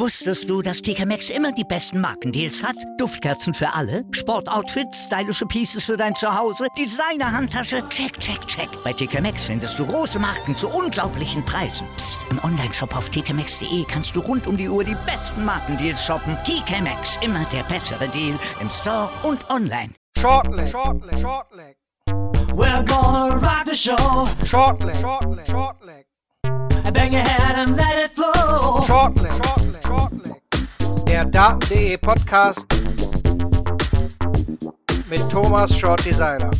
Wusstest du, dass TK Maxx immer die besten Markendeals hat? Duftkerzen für alle, Sportoutfits, stylische Pieces für dein Zuhause, Designer-Handtasche, check, check, check. Bei TK Maxx findest du große Marken zu unglaublichen Preisen. Psst. im Onlineshop auf tkmaxx.de kannst du rund um die Uhr die besten Markendeals shoppen. TK Maxx, immer der bessere Deal im Store und online. Shortleg, shortleg, shortleg. We're gonna rock the show. Shortleg, shortleg, shortleg. Bang your head and let it flow. Shortleg, shortleg, shortleg. Der Daten.de Podcast mit Thomas Shorty Seiler.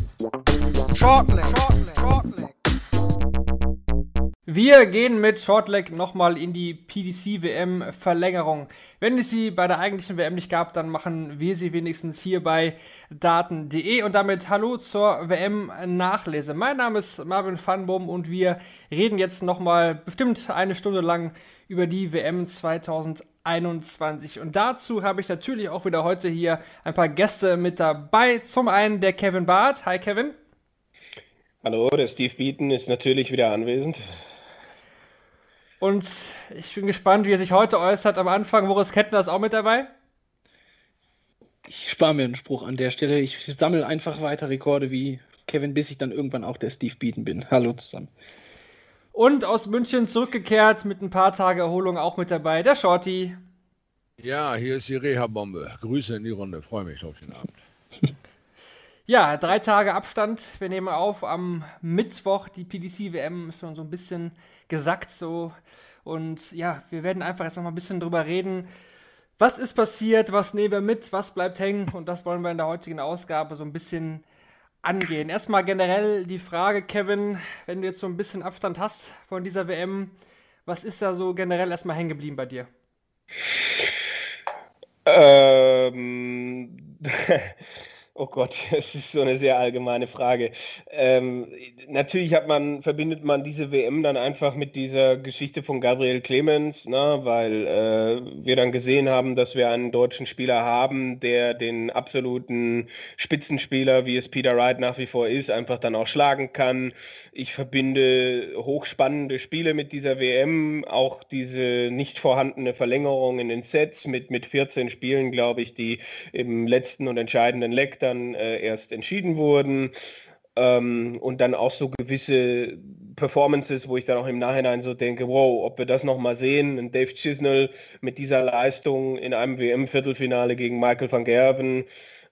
Shortleg, shortleg, shortleg. Wir gehen mit Shortleg nochmal in die PDC-WM-Verlängerung. Wenn es sie bei der eigentlichen WM nicht gab, dann machen wir sie wenigstens hier bei Daten.de. Und damit hallo zur WM-Nachlese. Mein Name ist Marvin Fanbohm und wir reden jetzt nochmal bestimmt eine Stunde lang über die WM 2021. Und dazu habe ich natürlich auch wieder heute hier ein paar Gäste mit dabei. Zum einen der Kevin Barth. Hi Kevin. Hallo, der Steve Beaton ist natürlich wieder anwesend. Und ich bin gespannt, wie er sich heute äußert. Am Anfang, Boris Kettner ist auch mit dabei. Ich spare mir einen Spruch an der Stelle. Ich sammle einfach weiter Rekorde wie Kevin, bis ich dann irgendwann auch der Steve Beaton bin. Hallo zusammen. Und aus München zurückgekehrt mit ein paar Tage Erholung auch mit dabei, der Shorty. Ja, hier ist die Reha-Bombe. Grüße in die Runde. Freue mich auf den Abend. Ja, drei Tage Abstand. Wir nehmen auf am Mittwoch. Die PDC-WM ist schon so ein bisschen gesackt so. Und ja, wir werden einfach jetzt noch mal ein bisschen drüber reden. Was ist passiert? Was nehmen wir mit? Was bleibt hängen? Und das wollen wir in der heutigen Ausgabe so ein bisschen angehen. Erstmal generell die Frage, Kevin, wenn du jetzt so ein bisschen Abstand hast von dieser WM, was ist da so generell erstmal hängen geblieben bei dir? Ähm, oh Gott, das ist so eine sehr allgemeine Frage. Ähm, natürlich hat man, verbindet man diese WM dann einfach mit dieser Geschichte von Gabriel Clemens, ne, weil äh, wir dann gesehen haben, dass wir einen deutschen Spieler haben, der den absoluten Spitzenspieler, wie es Peter Wright nach wie vor ist, einfach dann auch schlagen kann. Ich verbinde hochspannende Spiele mit dieser WM, auch diese nicht vorhandene Verlängerung in den Sets mit, mit 14 Spielen, glaube ich, die im letzten und entscheidenden Leck dann äh, erst entschieden wurden. Ähm, und dann auch so gewisse Performances, wo ich dann auch im Nachhinein so denke, wow, ob wir das nochmal sehen. Und Dave Chisnell mit dieser Leistung in einem WM-Viertelfinale gegen Michael van Gerven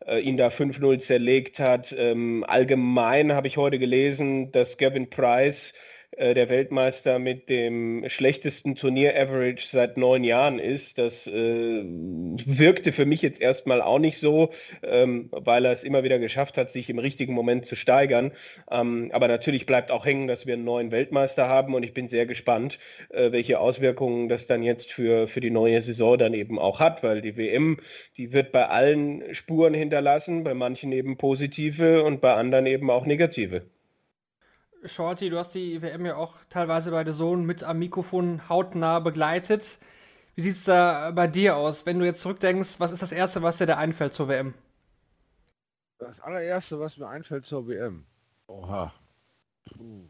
äh, ihn da 5-0 zerlegt hat. Ähm, allgemein habe ich heute gelesen, dass Gavin Price äh, der Weltmeister mit dem schlechtesten Turnier-Average seit neun Jahren ist. Das äh, wirkte für mich jetzt erstmal auch nicht so, ähm, weil er es immer wieder geschafft hat, sich im richtigen Moment zu steigern. Ähm, aber natürlich bleibt auch hängen, dass wir einen neuen Weltmeister haben und ich bin sehr gespannt, äh, welche Auswirkungen das dann jetzt für, für die neue Saison dann eben auch hat, weil die WM, die wird bei allen Spuren hinterlassen, bei manchen eben positive und bei anderen eben auch negative. Shorty, du hast die WM ja auch teilweise bei der Sohn mit am Mikrofon hautnah begleitet. Wie sieht es da bei dir aus? Wenn du jetzt zurückdenkst, was ist das Erste, was dir da einfällt zur WM? Das allererste, was mir einfällt zur WM. Oha. Puh.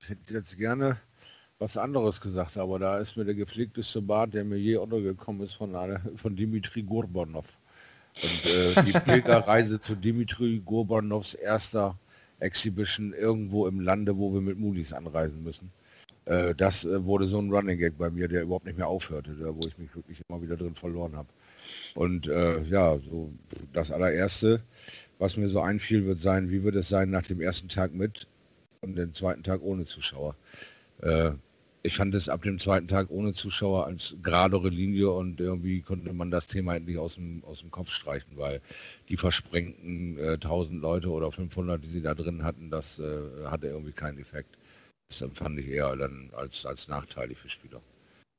Ich hätte jetzt gerne was anderes gesagt, aber da ist mir der gepflegteste Bart, der mir je untergekommen ist, von, einer, von Dimitri Gurbanov. Und äh, die Pilgerreise zu Dimitri Gurbanovs erster Exhibition irgendwo im Lande, wo wir mit Moody's anreisen müssen. Äh, das äh, wurde so ein Running Gag bei mir, der überhaupt nicht mehr aufhörte, da, wo ich mich wirklich immer wieder drin verloren habe. Und äh, ja, so das allererste, was mir so einfiel, wird sein, wie wird es sein nach dem ersten Tag mit und den zweiten Tag ohne Zuschauer. Ich fand es ab dem zweiten Tag ohne Zuschauer als geradere Linie und irgendwie konnte man das Thema endlich aus dem, aus dem Kopf streichen, weil die versprengten äh, 1000 Leute oder 500, die sie da drin hatten, das äh, hatte irgendwie keinen Effekt. Das empfand ich eher dann als, als nachteilig für Spieler.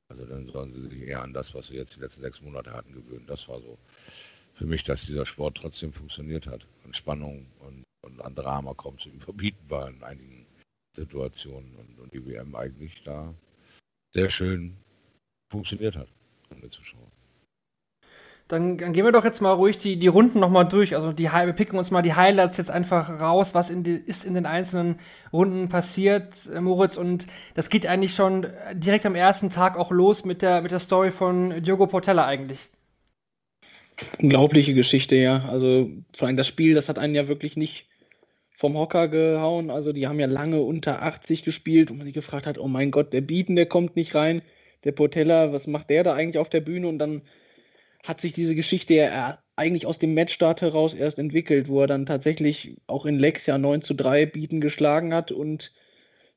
Also dann sollen sie sich eher an das, was sie jetzt die letzten sechs Monate hatten, gewöhnen. Das war so für mich, dass dieser Sport trotzdem funktioniert hat. An Spannung und, und an Drama kaum zu überbieten war in einigen Situationen und, und die WM eigentlich da sehr schön funktioniert hat, ohne Zuschauer. Dann, dann, gehen wir doch jetzt mal ruhig die, die Runden nochmal durch. Also die, wir picken uns mal die Highlights jetzt einfach raus, was in die, ist in den einzelnen Runden passiert, äh, Moritz. Und das geht eigentlich schon direkt am ersten Tag auch los mit der, mit der Story von Diogo Portella eigentlich. Unglaubliche Geschichte, ja. Also vor allem das Spiel, das hat einen ja wirklich nicht vom Hocker gehauen. Also die haben ja lange unter 80 gespielt und man sich gefragt hat, oh mein Gott, der Bieten, der kommt nicht rein. Der Portella, was macht der da eigentlich auf der Bühne? Und dann hat sich diese Geschichte ja eigentlich aus dem Matchstart heraus erst entwickelt, wo er dann tatsächlich auch in Lex ja 9 zu 3 Bieten geschlagen hat und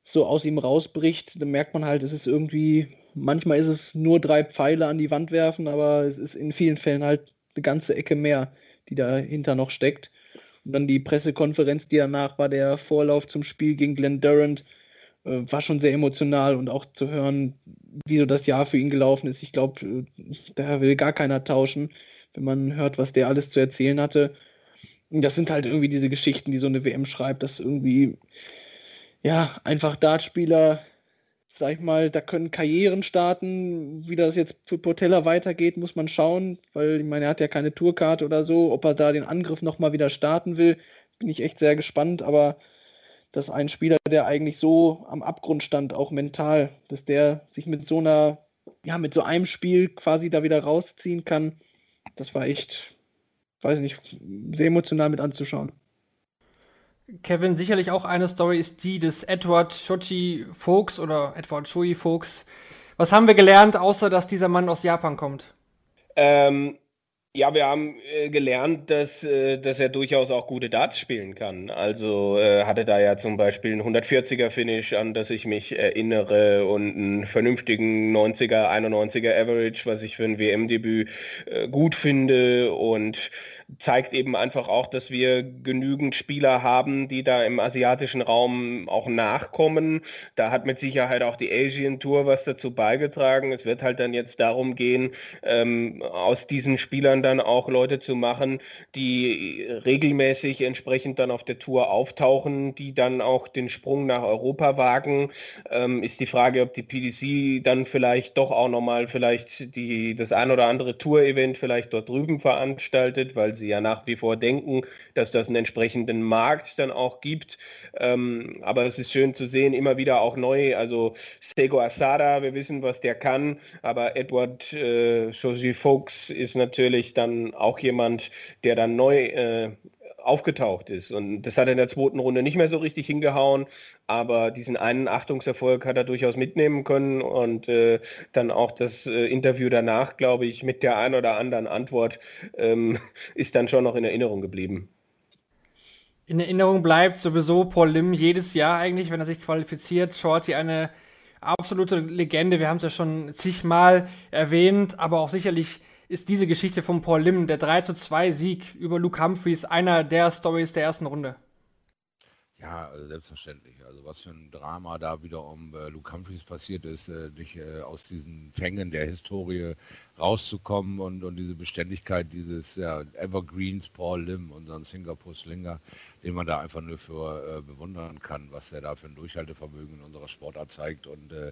so aus ihm rausbricht, dann merkt man halt, es ist irgendwie, manchmal ist es nur drei Pfeile an die Wand werfen, aber es ist in vielen Fällen halt eine ganze Ecke mehr, die dahinter noch steckt. Und dann die Pressekonferenz, die danach war, der Vorlauf zum Spiel gegen Glenn Durant, äh, war schon sehr emotional und auch zu hören, wie so das Jahr für ihn gelaufen ist. Ich glaube, äh, da will gar keiner tauschen, wenn man hört, was der alles zu erzählen hatte. Und das sind halt irgendwie diese Geschichten, die so eine WM schreibt, dass irgendwie, ja, einfach Dartspieler, sag ich mal, da können Karrieren starten. Wie das jetzt für Portella weitergeht, muss man schauen, weil ich meine, er hat ja keine Tourkarte oder so. Ob er da den Angriff nochmal wieder starten will, bin ich echt sehr gespannt, aber dass ein Spieler, der eigentlich so am Abgrund stand, auch mental, dass der sich mit so einer, ja, mit so einem Spiel quasi da wieder rausziehen kann, das war echt, weiß nicht, sehr emotional mit anzuschauen. Kevin, sicherlich auch eine Story ist die des Edward Shochi Folks oder Edward Shoei Folks. Was haben wir gelernt, außer dass dieser Mann aus Japan kommt? Ähm, ja, wir haben äh, gelernt, dass, äh, dass er durchaus auch gute Darts spielen kann. Also äh, hatte da ja zum Beispiel einen 140er Finish, an das ich mich erinnere, und einen vernünftigen 90er, 91er Average, was ich für ein WM-Debüt äh, gut finde. Und zeigt eben einfach auch, dass wir genügend Spieler haben, die da im asiatischen Raum auch nachkommen. Da hat mit Sicherheit auch die Asian Tour was dazu beigetragen. Es wird halt dann jetzt darum gehen, ähm, aus diesen Spielern dann auch Leute zu machen, die regelmäßig entsprechend dann auf der Tour auftauchen, die dann auch den Sprung nach Europa wagen. Ähm, ist die Frage, ob die PDC dann vielleicht doch auch nochmal vielleicht die, das ein oder andere Tour-Event vielleicht dort drüben veranstaltet, weil sie ja nach wie vor denken, dass das einen entsprechenden Markt dann auch gibt. Ähm, aber es ist schön zu sehen, immer wieder auch neu. Also Sego Asada, wir wissen, was der kann, aber Edward äh, Shoji Folks ist natürlich dann auch jemand, der dann neu äh, aufgetaucht ist. Und das hat er in der zweiten Runde nicht mehr so richtig hingehauen, aber diesen einen Achtungserfolg hat er durchaus mitnehmen können und äh, dann auch das äh, Interview danach, glaube ich, mit der ein oder anderen Antwort ähm, ist dann schon noch in Erinnerung geblieben. In Erinnerung bleibt sowieso Paul Lim jedes Jahr eigentlich, wenn er sich qualifiziert. Shorty eine absolute Legende. Wir haben es ja schon zigmal erwähnt, aber auch sicherlich ist diese Geschichte von Paul Lim, der 3 zu 2 Sieg über Luke Humphreys, einer der Stories der ersten Runde. Ja, also selbstverständlich. Also was für ein Drama da wieder um äh, Luke Humphreys passiert ist, äh, dich äh, aus diesen Fängen der Historie rauszukommen und, und diese Beständigkeit dieses ja, Evergreens Paul Lim, unseren Singapore Slinger, den man da einfach nur für äh, bewundern kann, was der da für ein Durchhaltevermögen in unserer Sportart zeigt und äh,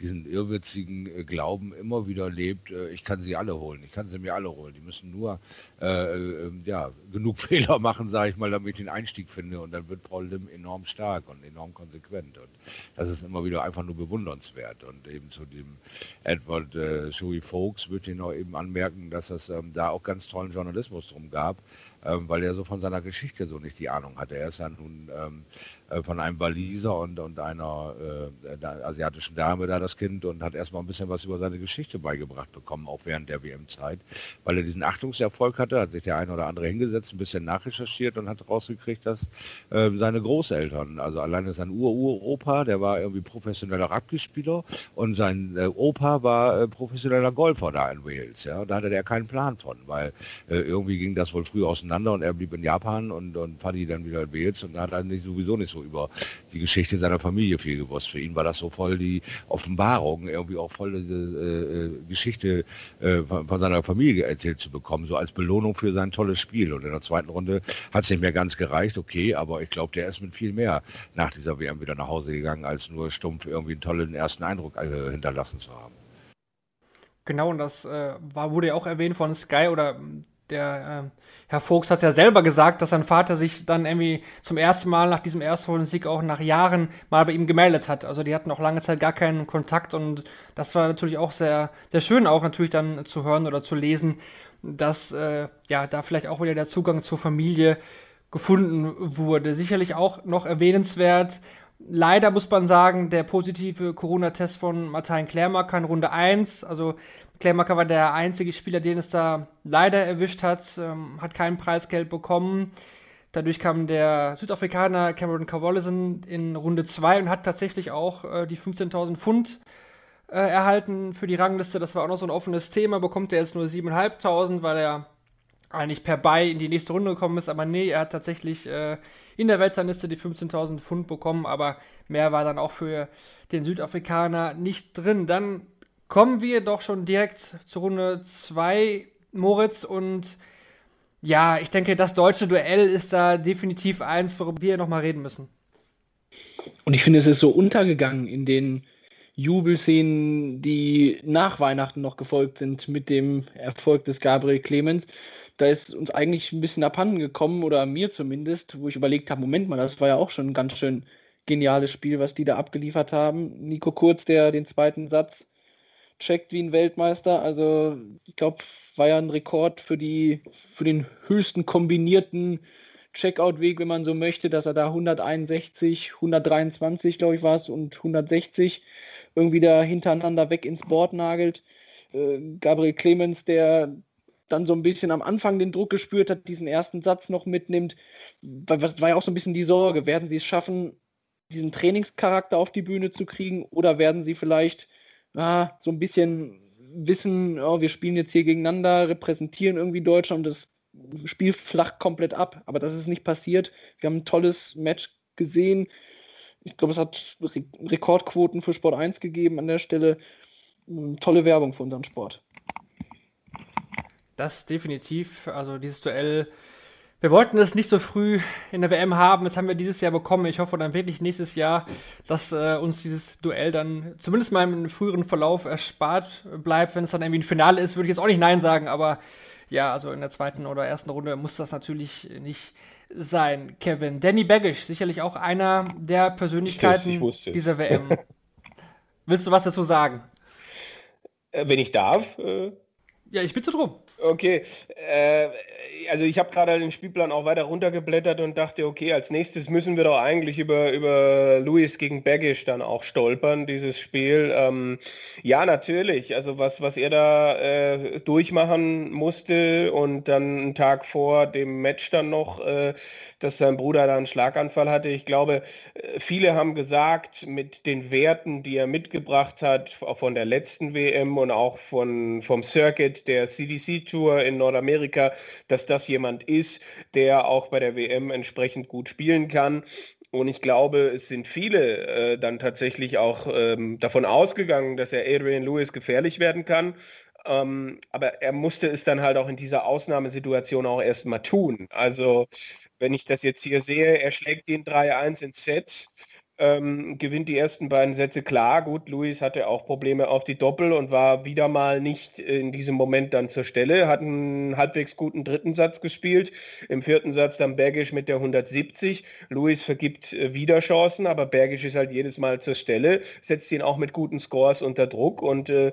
diesen irrwitzigen äh, Glauben immer wieder lebt, äh, ich kann sie alle holen, ich kann sie mir alle holen. Die müssen nur äh, ähm, ja, genug Fehler machen, sage ich mal, damit ich den Einstieg finde und dann wird Paul Lim enorm stark und enorm konsequent und das ist immer wieder einfach nur bewundernswert und eben zu dem Edward äh, Shui Folks würde ich noch eben anmerken, dass es ähm, da auch ganz tollen Journalismus drum gab, weil er so von seiner Geschichte so nicht die Ahnung hatte. Er ist ja nun ähm, äh, von einem Waliser und, und einer äh, asiatischen Dame da das Kind und hat erstmal ein bisschen was über seine Geschichte beigebracht bekommen, auch während der WM-Zeit, weil er diesen Achtungserfolg hatte, hat sich der eine oder andere hingesetzt, ein bisschen nachrecherchiert und hat rausgekriegt, dass äh, seine Großeltern, also alleine sein Ur-Ur-Opa, der war irgendwie professioneller Rugby-Spieler und sein äh, Opa war äh, professioneller Golfer da in Wales. Ja? Da hatte er keinen Plan von, weil äh, irgendwie ging das wohl früh auseinander und er blieb in Japan und, und Paddy dann wieder in Wales und da hat er nicht, sowieso nicht so so über die Geschichte seiner Familie viel gewusst. Für ihn war das so voll die Offenbarung, irgendwie auch voll diese äh, äh, Geschichte äh, von, von, seiner Familie erzählt zu bekommen, so als Belohnung für sein tolles Spiel. Und in der zweiten Runde hat es nicht mehr ganz gereicht, okay, aber ich glaube, der ist mit viel mehr nach dieser WM wieder nach Hause gegangen, als nur stumpf irgendwie einen tollen ersten Eindruck äh, hinterlassen zu haben. Genau, und das äh, war, wurde ja auch erwähnt von Sky oder der äh, Herr Vogts hat ja selber gesagt, dass sein Vater sich dann irgendwie zum ersten Mal nach diesem ersten Sieg auch nach Jahren mal bei ihm gemeldet hat. Also die hatten auch lange Zeit gar keinen Kontakt und das war natürlich auch sehr, sehr schön auch natürlich dann zu hören oder zu lesen, dass äh, ja da vielleicht auch wieder der Zugang zur Familie gefunden wurde. Sicherlich auch noch erwähnenswert. Leider muss man sagen, der positive Corona-Test von Martin Klärmarker in Runde 1, also Klärmarker war der einzige Spieler, den es da leider erwischt hat, ähm, hat kein Preisgeld bekommen. Dadurch kam der Südafrikaner Cameron Carvolison in Runde 2 und hat tatsächlich auch äh, die 15.000 Pfund äh, erhalten für die Rangliste. Das war auch noch so ein offenes Thema. Bekommt er jetzt nur 7.500, weil er eigentlich per Buy in die nächste Runde gekommen ist. Aber nee, er hat tatsächlich äh, in der Weltrangliste die 15.000 Pfund bekommen. Aber mehr war dann auch für den Südafrikaner nicht drin. Dann kommen wir doch schon direkt zur Runde 2, Moritz. Und ja, ich denke, das deutsche Duell ist da definitiv eins, worüber wir nochmal reden müssen. Und ich finde, es ist so untergegangen in den Jubelszenen, die nach Weihnachten noch gefolgt sind mit dem Erfolg des Gabriel Clemens. Da ist uns eigentlich ein bisschen abhanden gekommen, oder mir zumindest, wo ich überlegt habe, Moment mal, das war ja auch schon ein ganz schön geniales Spiel, was die da abgeliefert haben. Nico Kurz, der den zweiten Satz checkt wie ein Weltmeister. Also ich glaube, war ja ein Rekord für die für den höchsten kombinierten Checkout-Weg, wenn man so möchte, dass er da 161, 123, glaube ich, war es, und 160 irgendwie da hintereinander weg ins Board nagelt. Äh, Gabriel Clemens, der dann so ein bisschen am Anfang den Druck gespürt hat, diesen ersten Satz noch mitnimmt. Das war ja auch so ein bisschen die Sorge, werden sie es schaffen, diesen Trainingscharakter auf die Bühne zu kriegen oder werden sie vielleicht ah, so ein bisschen wissen, oh, wir spielen jetzt hier gegeneinander, repräsentieren irgendwie Deutschland und das Spiel flacht komplett ab. Aber das ist nicht passiert. Wir haben ein tolles Match gesehen. Ich glaube, es hat Re Rekordquoten für Sport 1 gegeben an der Stelle. Hm, tolle Werbung für unseren Sport. Das definitiv. Also dieses Duell wir wollten es nicht so früh in der WM haben, das haben wir dieses Jahr bekommen. Ich hoffe dann wirklich nächstes Jahr, dass äh, uns dieses Duell dann zumindest mal im früheren Verlauf erspart bleibt. Wenn es dann irgendwie ein Finale ist, würde ich jetzt auch nicht Nein sagen, aber ja, also in der zweiten oder ersten Runde muss das natürlich nicht sein. Kevin, Danny Baggish, sicherlich auch einer der Persönlichkeiten dieser WM. Willst du was dazu sagen? Äh, wenn ich darf. Äh ja, ich bitte drum. Okay, äh, also ich habe gerade den Spielplan auch weiter runtergeblättert und dachte, okay, als nächstes müssen wir doch eigentlich über, über Louis gegen Baggish dann auch stolpern, dieses Spiel. Ähm, ja, natürlich, also was, was er da äh, durchmachen musste und dann einen Tag vor dem Match dann noch äh, dass sein Bruder da einen Schlaganfall hatte. Ich glaube, äh, viele haben gesagt, mit den Werten, die er mitgebracht hat, von der letzten WM und auch von, vom Circuit der CDC Tour in Nordamerika, dass das jemand ist, der auch bei der WM entsprechend gut spielen kann. Und ich glaube, es sind viele äh, dann tatsächlich auch ähm, davon ausgegangen, dass er Adrian Lewis gefährlich werden kann. Ähm, aber er musste es dann halt auch in dieser Ausnahmesituation auch erstmal tun. Also wenn ich das jetzt hier sehe, er schlägt den 3-1 in Sets, ähm, gewinnt die ersten beiden Sätze klar. Gut, Luis hatte auch Probleme auf die Doppel und war wieder mal nicht in diesem Moment dann zur Stelle, hat einen halbwegs guten dritten Satz gespielt. Im vierten Satz dann Bergisch mit der 170. Luis vergibt äh, wieder Chancen, aber Bergisch ist halt jedes Mal zur Stelle, setzt ihn auch mit guten Scores unter Druck und äh,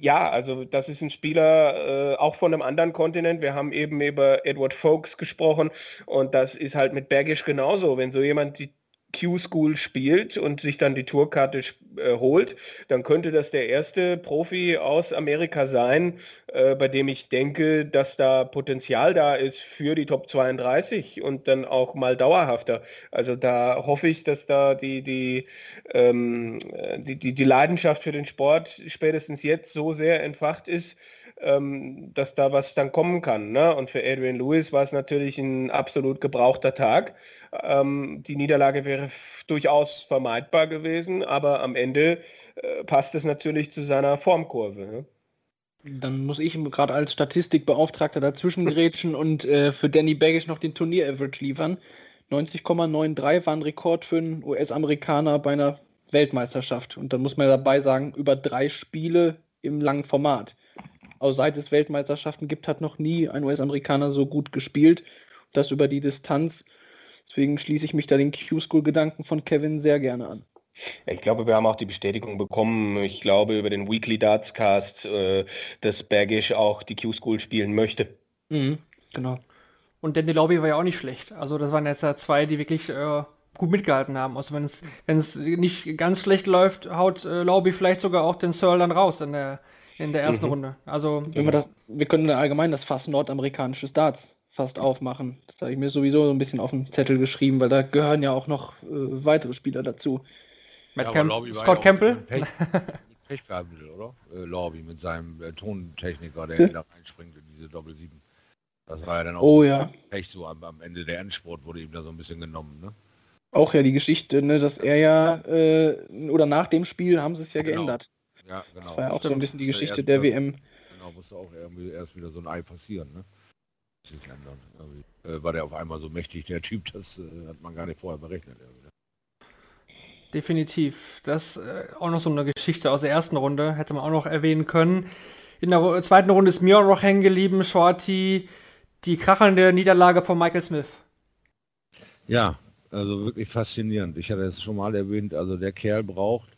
ja, also das ist ein Spieler äh, auch von einem anderen Kontinent. Wir haben eben über Edward Folks gesprochen und das ist halt mit Bergisch genauso. Wenn so jemand die Q-School spielt und sich dann die Tourkarte äh, holt, dann könnte das der erste Profi aus Amerika sein, äh, bei dem ich denke, dass da Potenzial da ist für die Top 32 und dann auch mal dauerhafter. Also da hoffe ich, dass da die, die, ähm, die, die, die Leidenschaft für den Sport spätestens jetzt so sehr entfacht ist, ähm, dass da was dann kommen kann. Ne? Und für Adrian Lewis war es natürlich ein absolut gebrauchter Tag. Ähm, die Niederlage wäre durchaus vermeidbar gewesen, aber am Ende äh, passt es natürlich zu seiner Formkurve. Ne? Dann muss ich gerade als Statistikbeauftragter dazwischen gerätschen und äh, für Danny Baggish noch den Turnier-Average liefern. 90,93 war ein Rekord für einen US-Amerikaner bei einer Weltmeisterschaft. Und dann muss man dabei sagen, über drei Spiele im langen Format. Auch seit es Weltmeisterschaften gibt, hat noch nie ein US-Amerikaner so gut gespielt. Das über die Distanz. Deswegen schließe ich mich da den Q-School-Gedanken von Kevin sehr gerne an. Ich glaube, wir haben auch die Bestätigung bekommen, ich glaube, über den Weekly Darts Cast, äh, dass Bergisch auch die Q-School spielen möchte. Mhm, genau. Und Danny Lobby war ja auch nicht schlecht. Also das waren jetzt ja zwei, die wirklich äh, gut mitgehalten haben. Also wenn es wenn es nicht ganz schlecht läuft, haut äh, Lobby vielleicht sogar auch den Searle dann raus in der in der ersten Mhm. Runde. Also Wenn wir, das, wir können allgemein das Fass nordamerikanisches Darts fast aufmachen. Das habe ich mir sowieso so ein bisschen auf den Zettel geschrieben, weil da gehören ja auch noch äh, weitere Spieler dazu. Matt Ja, Camp, Scott ja Campbell. mit Pech, mit Pech gehabt, oder? Äh, Lobby mit seinem äh, Tontechniker, der ihn da reinspringt in diese Doppel 7. Das war ja dann auch Oh ja. Pech so am, am Ende der Endsport wurde ihm da so ein bisschen genommen, ne? Auch ja die Geschichte, ne, dass er ja, äh, oder nach dem Spiel haben sie es ja Genau. geändert. Ja, genau. Das war ja auch so ein Stimmt. bisschen die ist Geschichte der der erste- WM. Genau, musste auch irgendwie erst wieder so ein Ei passieren, ne? Ist ändern. Irgendwie. Äh, war der auf einmal so mächtig, der Typ, das äh, hat man gar nicht vorher berechnet. Irgendwie. ne? Definitiv. Das äh, auch noch so eine Geschichte aus der ersten Runde, hätte man auch noch erwähnen können. In der Ru- zweiten Runde ist Mion noch hängen geblieben, Shorty, die krachende Niederlage von Michael Smith. Ja, also wirklich faszinierend. Ich hatte es schon mal erwähnt, also der Kerl braucht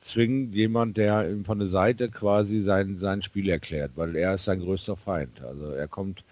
zwingend jemand, der ihm von der Seite quasi sein, sein Spiel erklärt, weil er ist sein größter Feind. Also er kommt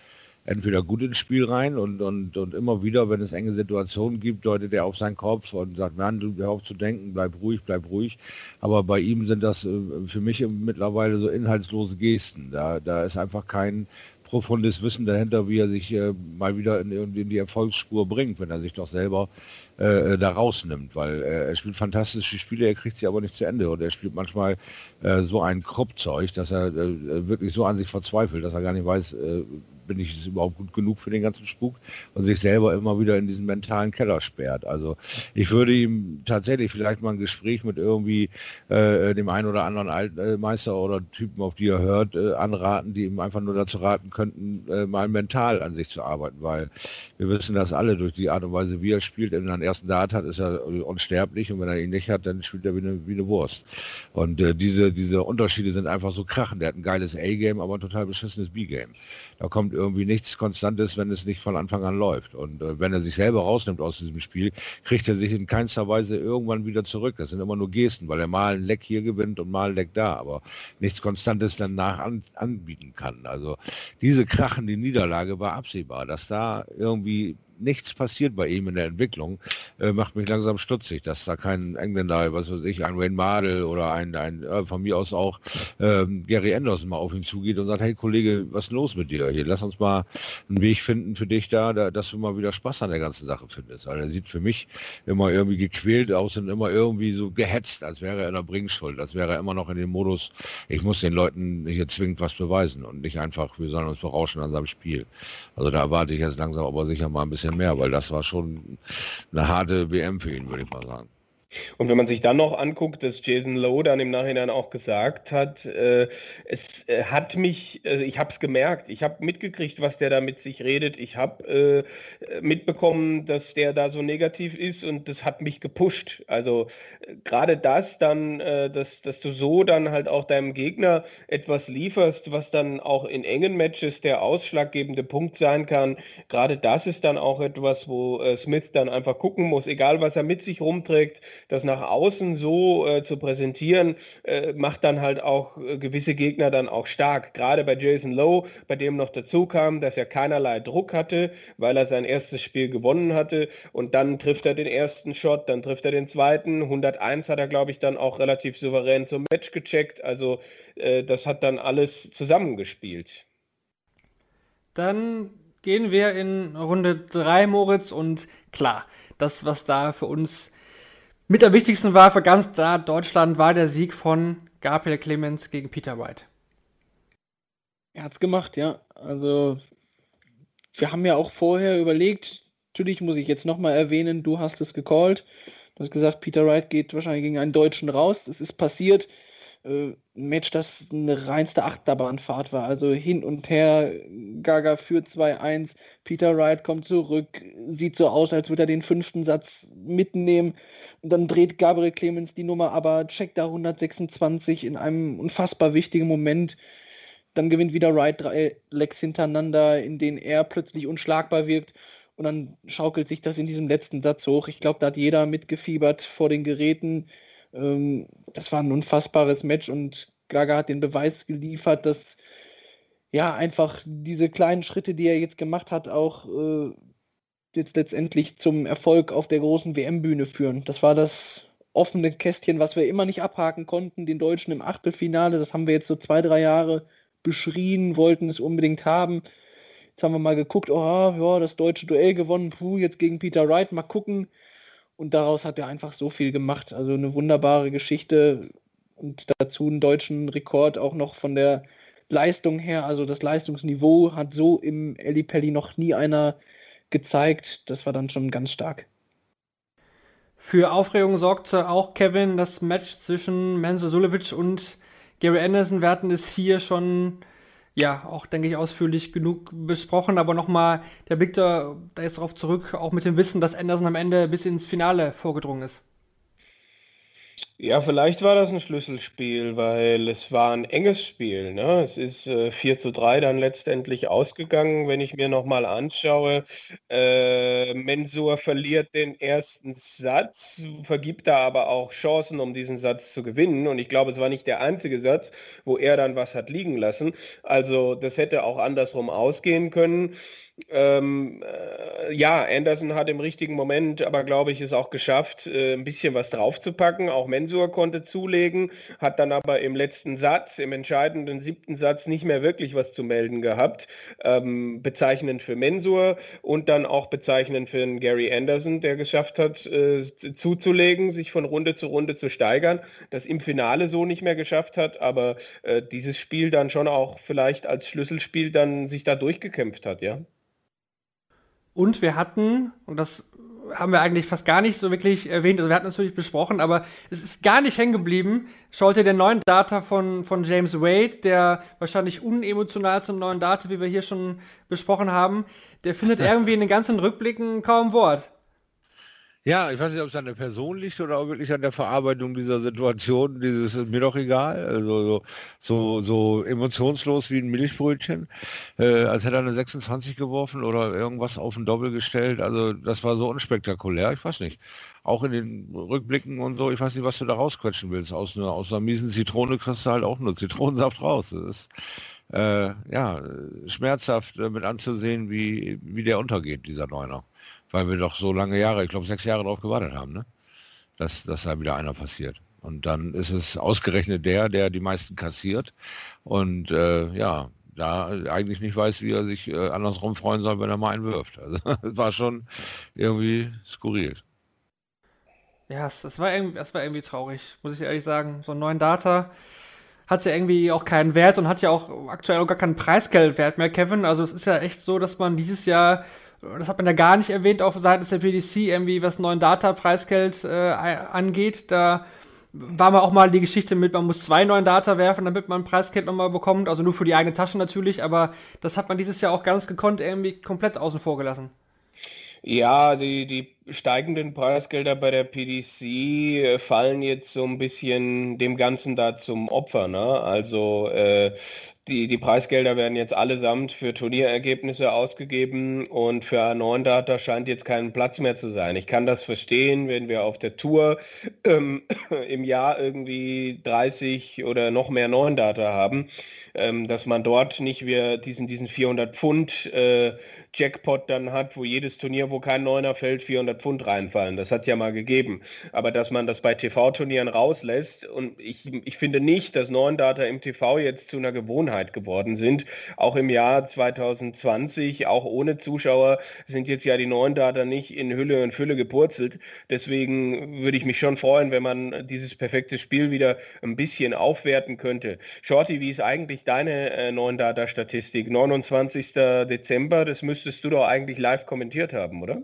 entweder gut ins Spiel rein und, und, und immer wieder, wenn es enge Situationen gibt, deutet er auf seinen Kopf und sagt, Mann, du hör auf zu denken, bleib ruhig, bleib ruhig. Aber bei ihm sind das äh, für mich mittlerweile so inhaltslose Gesten. Da, da ist einfach kein profundes Wissen dahinter, wie er sich äh, mal wieder in, in die Erfolgsspur bringt, wenn er sich doch selber äh, da rausnimmt, weil äh, er spielt fantastische Spiele, er kriegt sie aber nicht zu Ende und er spielt manchmal äh, so ein Kruppzeug, dass er äh, wirklich so an sich verzweifelt, dass er gar nicht weiß, äh, bin ich überhaupt gut genug für den ganzen Spuk und sich selber immer wieder in diesen mentalen Keller sperrt. Also ich würde ihm tatsächlich vielleicht mal ein Gespräch mit irgendwie äh, dem einen oder anderen Altmeister oder Typen, auf die er hört, äh, anraten, die ihm einfach nur dazu raten könnten, äh, mal mental an sich zu arbeiten, weil wir wissen das alle durch die Art und Weise, wie er spielt. Wenn er einen ersten Dart hat, ist er unsterblich und wenn er ihn nicht hat, dann spielt er wie eine, wie eine Wurst. Und äh, diese, diese Unterschiede sind einfach so krachen. Der hat ein geiles A-Game, aber ein total beschissenes B-Game. Da kommt irgendwie nichts Konstantes, wenn es nicht von Anfang an läuft. Und äh, wenn er sich selber rausnimmt aus diesem Spiel, kriegt er sich in keinster Weise irgendwann wieder zurück. Das sind immer nur Gesten, weil er mal ein Leck hier gewinnt und mal ein Leck da, aber nichts Konstantes danach an, anbieten kann. Also diese krachende Niederlage war absehbar, dass da irgendwie nichts passiert bei ihm in der Entwicklung, äh, macht mich langsam stutzig, dass da kein Engländer, was weiß ich, ein Wayne Mardell oder ein, ein äh, von mir aus auch ähm, Gary Anderson mal auf ihn zugeht und sagt, hey Kollege, was ist los mit dir hier? Lass uns mal einen Weg finden für dich da, da dass du mal wieder Spaß an der ganzen Sache findest. Weil er sieht für mich immer irgendwie gequält aus und immer irgendwie so gehetzt, als wäre er in der Bringschuld, als wäre er immer noch in dem Modus, ich muss den Leuten hier zwingend was beweisen und nicht einfach, wir sollen uns berauschen an seinem Spiel. Also da erwarte ich jetzt langsam aber sicher mal ein bisschen mehr, weil das war schon eine harte WM für ihn, würde ich mal sagen. Und wenn man sich dann noch anguckt, dass Jason Lowe dann im Nachhinein auch gesagt hat, äh, es äh, hat mich, äh, ich habe es gemerkt, ich habe mitgekriegt, was der da mit sich redet, ich habe äh, mitbekommen, dass der da so negativ ist und das hat mich gepusht. Also äh, gerade das dann, äh, dass, dass du so dann halt auch deinem Gegner etwas lieferst, was dann auch in engen Matches der ausschlaggebende Punkt sein kann, gerade das ist dann auch etwas, wo Smith dann einfach gucken muss, egal was er mit sich rumträgt, das nach außen so äh, zu präsentieren, äh, macht dann halt auch äh, gewisse Gegner dann auch stark. Gerade bei Jason Lowe, bei dem noch dazu kam, dass er keinerlei Druck hatte, weil er sein erstes Spiel gewonnen hatte und dann trifft er den ersten Shot, dann trifft er den zweiten. 101 hat er, glaube ich, dann auch relativ souverän zum Match gecheckt. Also äh, das hat dann alles zusammengespielt. Dann gehen wir in Runde 3, Moritz, und klar, das, was da für uns mit am wichtigsten war, für ganz da Deutschland, war der Sieg von Gabriel Clemens gegen Peter White. Er hat's gemacht, ja. Also wir haben ja auch vorher überlegt, natürlich muss ich jetzt nochmal erwähnen, du hast es gecallt. Du hast gesagt, Peter Wright geht wahrscheinlich gegen einen Deutschen raus. Das ist passiert. Äh, Match, das eine reinste Achterbahnfahrt war. Also hin und her Gaga führt 2-1, Peter Wright kommt zurück, sieht so aus, als würde er den fünften Satz mitnehmen. Und dann dreht Gabriel Clemens die Nummer, aber checkt da 126 in einem unfassbar wichtigen Moment. Dann gewinnt wieder Wright drei Lecks hintereinander, in denen er plötzlich unschlagbar wirkt. Und dann schaukelt sich das in diesem letzten Satz hoch. Ich glaube, da hat jeder mitgefiebert vor den Geräten. Ähm, das war ein unfassbares Match und Gaga hat den Beweis geliefert, dass ja einfach diese kleinen Schritte, die er jetzt gemacht hat, auch äh, jetzt letztendlich zum Erfolg auf der großen WM-Bühne führen. Das war das offene Kästchen, was wir immer nicht abhaken konnten, den Deutschen im Achtelfinale. Das haben wir jetzt so zwei, drei Jahre beschrien, wollten es unbedingt haben. Jetzt haben wir mal geguckt, oh ja, das deutsche Duell gewonnen, puh, jetzt gegen Peter Wright, mal gucken. Und daraus hat er einfach so viel gemacht. Also eine wunderbare Geschichte und dazu einen deutschen Rekord auch noch von der Leistung her. Also das Leistungsniveau hat so im Pelli noch nie einer gezeigt. Das war dann schon ganz stark. Für Aufregung sorgte auch Kevin das Match zwischen Menzo Sulevic und Gary Anderson. Wir hatten es hier schon, ja, auch denke ich ausführlich genug besprochen, aber nochmal der Blick da, da jetzt darauf zurück, auch mit dem Wissen, dass Anderson am Ende bis ins Finale vorgedrungen ist. Ja, vielleicht war das ein Schlüsselspiel, weil es war ein enges Spiel. Ne? Es ist äh, 4 zu 3 dann letztendlich ausgegangen, wenn ich mir nochmal anschaue. Äh, Mensur verliert den ersten Satz, vergibt da aber auch Chancen, um diesen Satz zu gewinnen. Und ich glaube, es war nicht der einzige Satz, wo er dann was hat liegen lassen. Also das hätte auch andersrum ausgehen können. Ähm, äh, ja, Anderson hat im richtigen Moment, aber glaube ich, es auch geschafft, äh, ein bisschen was draufzupacken. Auch Mensur konnte zulegen, hat dann aber im letzten Satz, im entscheidenden siebten Satz nicht mehr wirklich was zu melden gehabt. Ähm, bezeichnend für Mensur und dann auch bezeichnend für Gary Anderson, der geschafft hat, äh, zuzulegen, sich von Runde zu Runde zu steigern, das im Finale so nicht mehr geschafft hat, aber äh, dieses Spiel dann schon auch vielleicht als Schlüsselspiel dann sich da durchgekämpft hat, ja. Und wir hatten, und das haben wir eigentlich fast gar nicht so wirklich erwähnt, also wir hatten es natürlich besprochen, aber es ist gar nicht hängen geblieben. Schaut ihr den neuen Data von, von James Wade, der wahrscheinlich unemotional zum neuen Data, wie wir hier schon besprochen haben, der findet irgendwie in den ganzen Rückblicken kaum Wort. Ja, ich weiß nicht, ob es an der Person liegt oder wirklich an der Verarbeitung dieser Situation, dieses ist mir doch egal, also so, so, emotionslos wie ein Milchbrötchen, äh, als hätte er eine 26 geworfen oder irgendwas auf den Doppel gestellt, also das war so unspektakulär, ich weiß nicht. Auch in den Rückblicken und so, ich weiß nicht, was du da rausquetschen willst, aus einer, aus einer miesen Zitrone kriegst du halt auch nur Zitronensaft raus, das ist, äh, ja, schmerzhaft äh, mit anzusehen, wie, wie der untergeht, dieser Neuner weil wir doch so lange Jahre, ich glaube sechs Jahre darauf gewartet haben, ne? dass, dass da wieder einer passiert. Und dann ist es ausgerechnet der, der die meisten kassiert und äh, ja, da eigentlich nicht weiß, wie er sich äh, andersrum freuen soll, wenn er mal einen wirft. Also es war schon irgendwie skurril. Ja, das war, irgendwie, das war irgendwie traurig, muss ich ehrlich sagen. So einen neuen Data hat ja irgendwie auch keinen Wert und hat ja auch aktuell auch gar keinen Preisgeldwert mehr, Kevin. Also es ist ja echt so, dass man dieses Jahr das hat man ja gar nicht erwähnt auf Seiten der PDC, irgendwie was neuen Data-Preisgeld äh, angeht. Da war mal auch mal die Geschichte mit, man muss zwei neuen Data werfen, damit man ein Preisgeld nochmal bekommt. Also nur für die eigene Tasche natürlich, aber das hat man dieses Jahr auch ganz gekonnt irgendwie komplett außen vor gelassen. Ja, die, die steigenden Preisgelder bei der PDC äh, fallen jetzt so ein bisschen dem Ganzen da zum Opfer. Ne? Also äh, die, die Preisgelder werden jetzt allesamt für Turnierergebnisse ausgegeben und für A9-Data scheint jetzt kein Platz mehr zu sein. Ich kann das verstehen, wenn wir auf der Tour ähm, im Jahr irgendwie 30 oder noch mehr 9-Data haben, ähm, dass man dort nicht mehr diesen, diesen 400 Pfund äh, Jackpot dann hat, wo jedes Turnier, wo kein Neuner fällt, 400 Pfund reinfallen. Das hat ja mal gegeben. Aber dass man das bei TV-Turnieren rauslässt und ich, ich finde nicht, dass Neun-Data im TV jetzt zu einer Gewohnheit geworden sind. Auch im Jahr 2020, auch ohne Zuschauer, sind jetzt ja die Neun-Data nicht in Hülle und Fülle gepurzelt. Deswegen würde ich mich schon freuen, wenn man dieses perfekte Spiel wieder ein bisschen aufwerten könnte. Shorty, wie ist eigentlich deine äh, Neun-Data-Statistik? 29. Dezember, das müsste müsstest du doch eigentlich live kommentiert haben, oder?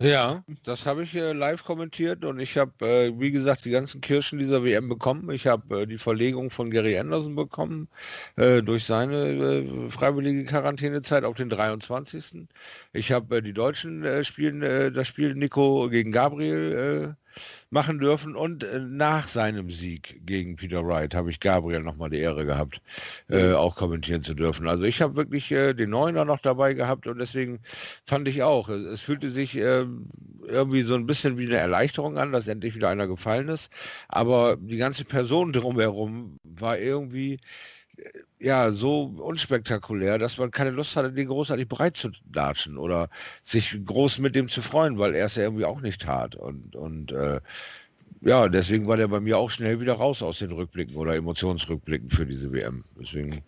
Ja, das habe ich äh, live kommentiert und ich habe, äh, wie gesagt, die ganzen Kirschen dieser WM bekommen. Ich habe äh, die Verlegung von Gary Anderson bekommen äh, durch seine äh, freiwillige Quarantänezeit auf den 23. Ich habe äh, die Deutschen spielen, das Spiel Nico gegen Gabriel machen dürfen. Und äh, nach seinem Sieg gegen Peter Wright habe ich Gabriel nochmal die Ehre gehabt, äh, auch kommentieren zu dürfen. Also ich habe wirklich äh, den Neuner noch dabei gehabt und deswegen fand ich auch, es fühlte sich ähm, irgendwie so ein bisschen wie eine Erleichterung an, dass endlich wieder einer gefallen ist. Aber die ganze Person drumherum war irgendwie ja, so unspektakulär, dass man keine Lust hatte, den großartig breit zu latschen oder sich groß mit dem zu freuen, weil er es ja irgendwie auch nicht tat. Und, und äh, ja, deswegen war der bei mir auch schnell wieder raus aus den Rückblicken oder Emotionsrückblicken für diese WM. Deswegen,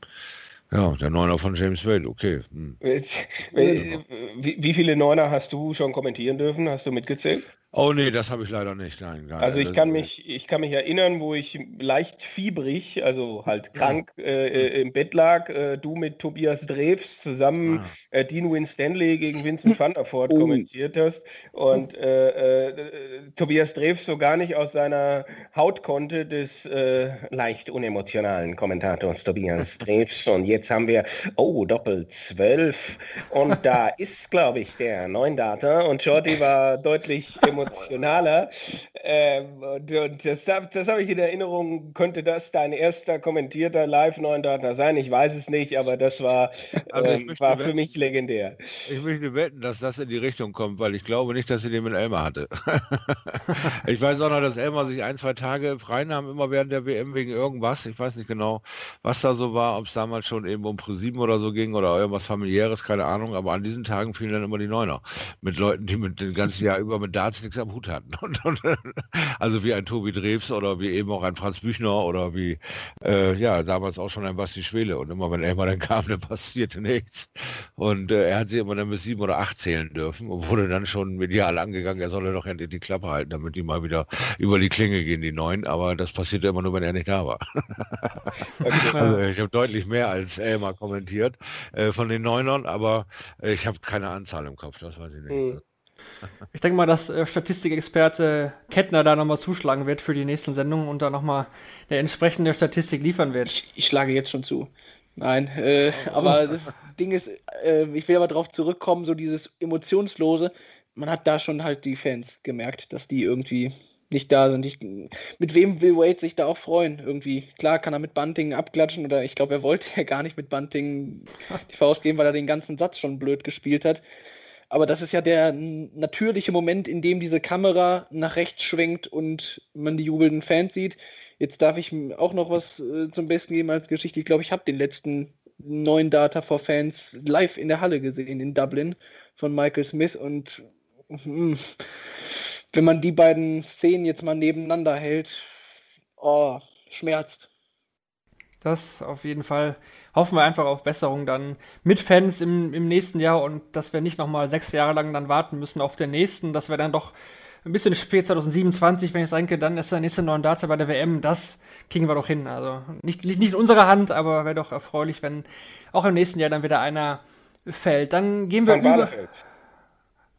ja, der Neuner von James Wade, okay. Hm. Wie, wie viele Neuner hast du schon kommentieren dürfen? Hast du mitgezählt? Oh nee, das habe ich leider nicht. Nein, nein, also ich kann mich, ich kann mich erinnern, wo ich leicht fiebrig, also halt krank äh, äh, im Bett lag, äh, du mit Tobias Drews zusammen ah. Äh, Dean Win Stanley gegen Vincent van der Voort oh. kommentiert hast und äh, äh, Tobias Drews so gar nicht aus seiner Haut konnte des leicht unemotionalen Kommentators Tobias Drews und jetzt haben wir, oh, Doppel 12 und da ist, glaube ich, der Neundata und Shorty war deutlich emotional emotionaler. Ähm, und, und das, das habe ich in Erinnerung. Könnte das dein erster kommentierter Live-9-Dater sein? Ich weiß es nicht, aber das war, also ähm, war für mich legendär. Ich möchte wetten, dass das in die Richtung kommt, weil ich glaube nicht, dass sie den mit Elmar hatte. ich weiß auch noch, dass Elmar sich ein, zwei Tage frei nahm, immer während der WM wegen irgendwas. Ich weiß nicht genau, was da so war, ob es damals schon eben um ProSieben oder so ging oder irgendwas familiäres, keine Ahnung. Aber an diesen Tagen fielen dann immer die Neuner. Mit Leuten, die mit dem ganzen Jahr über mit Darts nichts am Hut hatten. Und, und, also wie ein Tobi Drews oder wie eben auch ein Franz Büchner oder wie, äh, ja, damals auch schon ein Basti Schwele. Und immer, wenn mal dann kam, dann passierte nichts. Und äh, er hat sie immer dann bis sieben oder acht zählen dürfen und wurde dann schon medial angegangen, er solle doch endlich die Klappe halten, damit die mal wieder über die Klinge gehen, die Neuen. Aber das passierte immer nur, wenn er nicht da war. also ich habe deutlich mehr als Elmar kommentiert äh, von den Neunern, aber äh, ich habe keine Anzahl im Kopf, das weiß ich nicht. Mhm. Ich denke mal, dass äh, Statistikexperte Kettner da nochmal zuschlagen wird für die nächsten Sendungen und da nochmal eine entsprechende Statistik liefern wird. Ich, ich schlage jetzt schon zu. Nein, äh, aber das Ding ist, äh, ich will aber darauf zurückkommen, so dieses Emotionslose. Man hat da schon halt die Fans gemerkt, dass die irgendwie nicht da sind. Ich, mit wem will Wade sich da auch freuen? Irgendwie, klar kann er mit Bunting abklatschen oder ich glaube, er wollte ja gar nicht mit Bunting die Faust geben, weil er den ganzen Satz schon blöd gespielt hat. Aber das ist ja der natürliche Moment, in dem diese Kamera nach rechts schwenkt und man die jubelnden Fans sieht. Jetzt darf ich auch noch was äh, zum Besten geben als Geschichte. Ich glaube, ich habe den letzten neuen Data for Fans live in der Halle gesehen in Dublin von Michael Smith und mh, hm, wenn man die beiden Szenen jetzt mal nebeneinander hält, oh, schmerzt. Das auf jeden Fall hoffen wir einfach auf Besserung dann mit Fans im, im nächsten Jahr und dass wir nicht nochmal sechs Jahre lang dann warten müssen auf den nächsten, dass wir dann doch ein bisschen spät 2027, wenn ich denke, dann ist der nächste neue Data bei der WM, das kriegen wir doch hin. Also nicht, nicht, nicht in unserer Hand, aber wäre doch erfreulich, wenn auch im nächsten Jahr dann wieder einer fällt. Dann gehen wir Von über.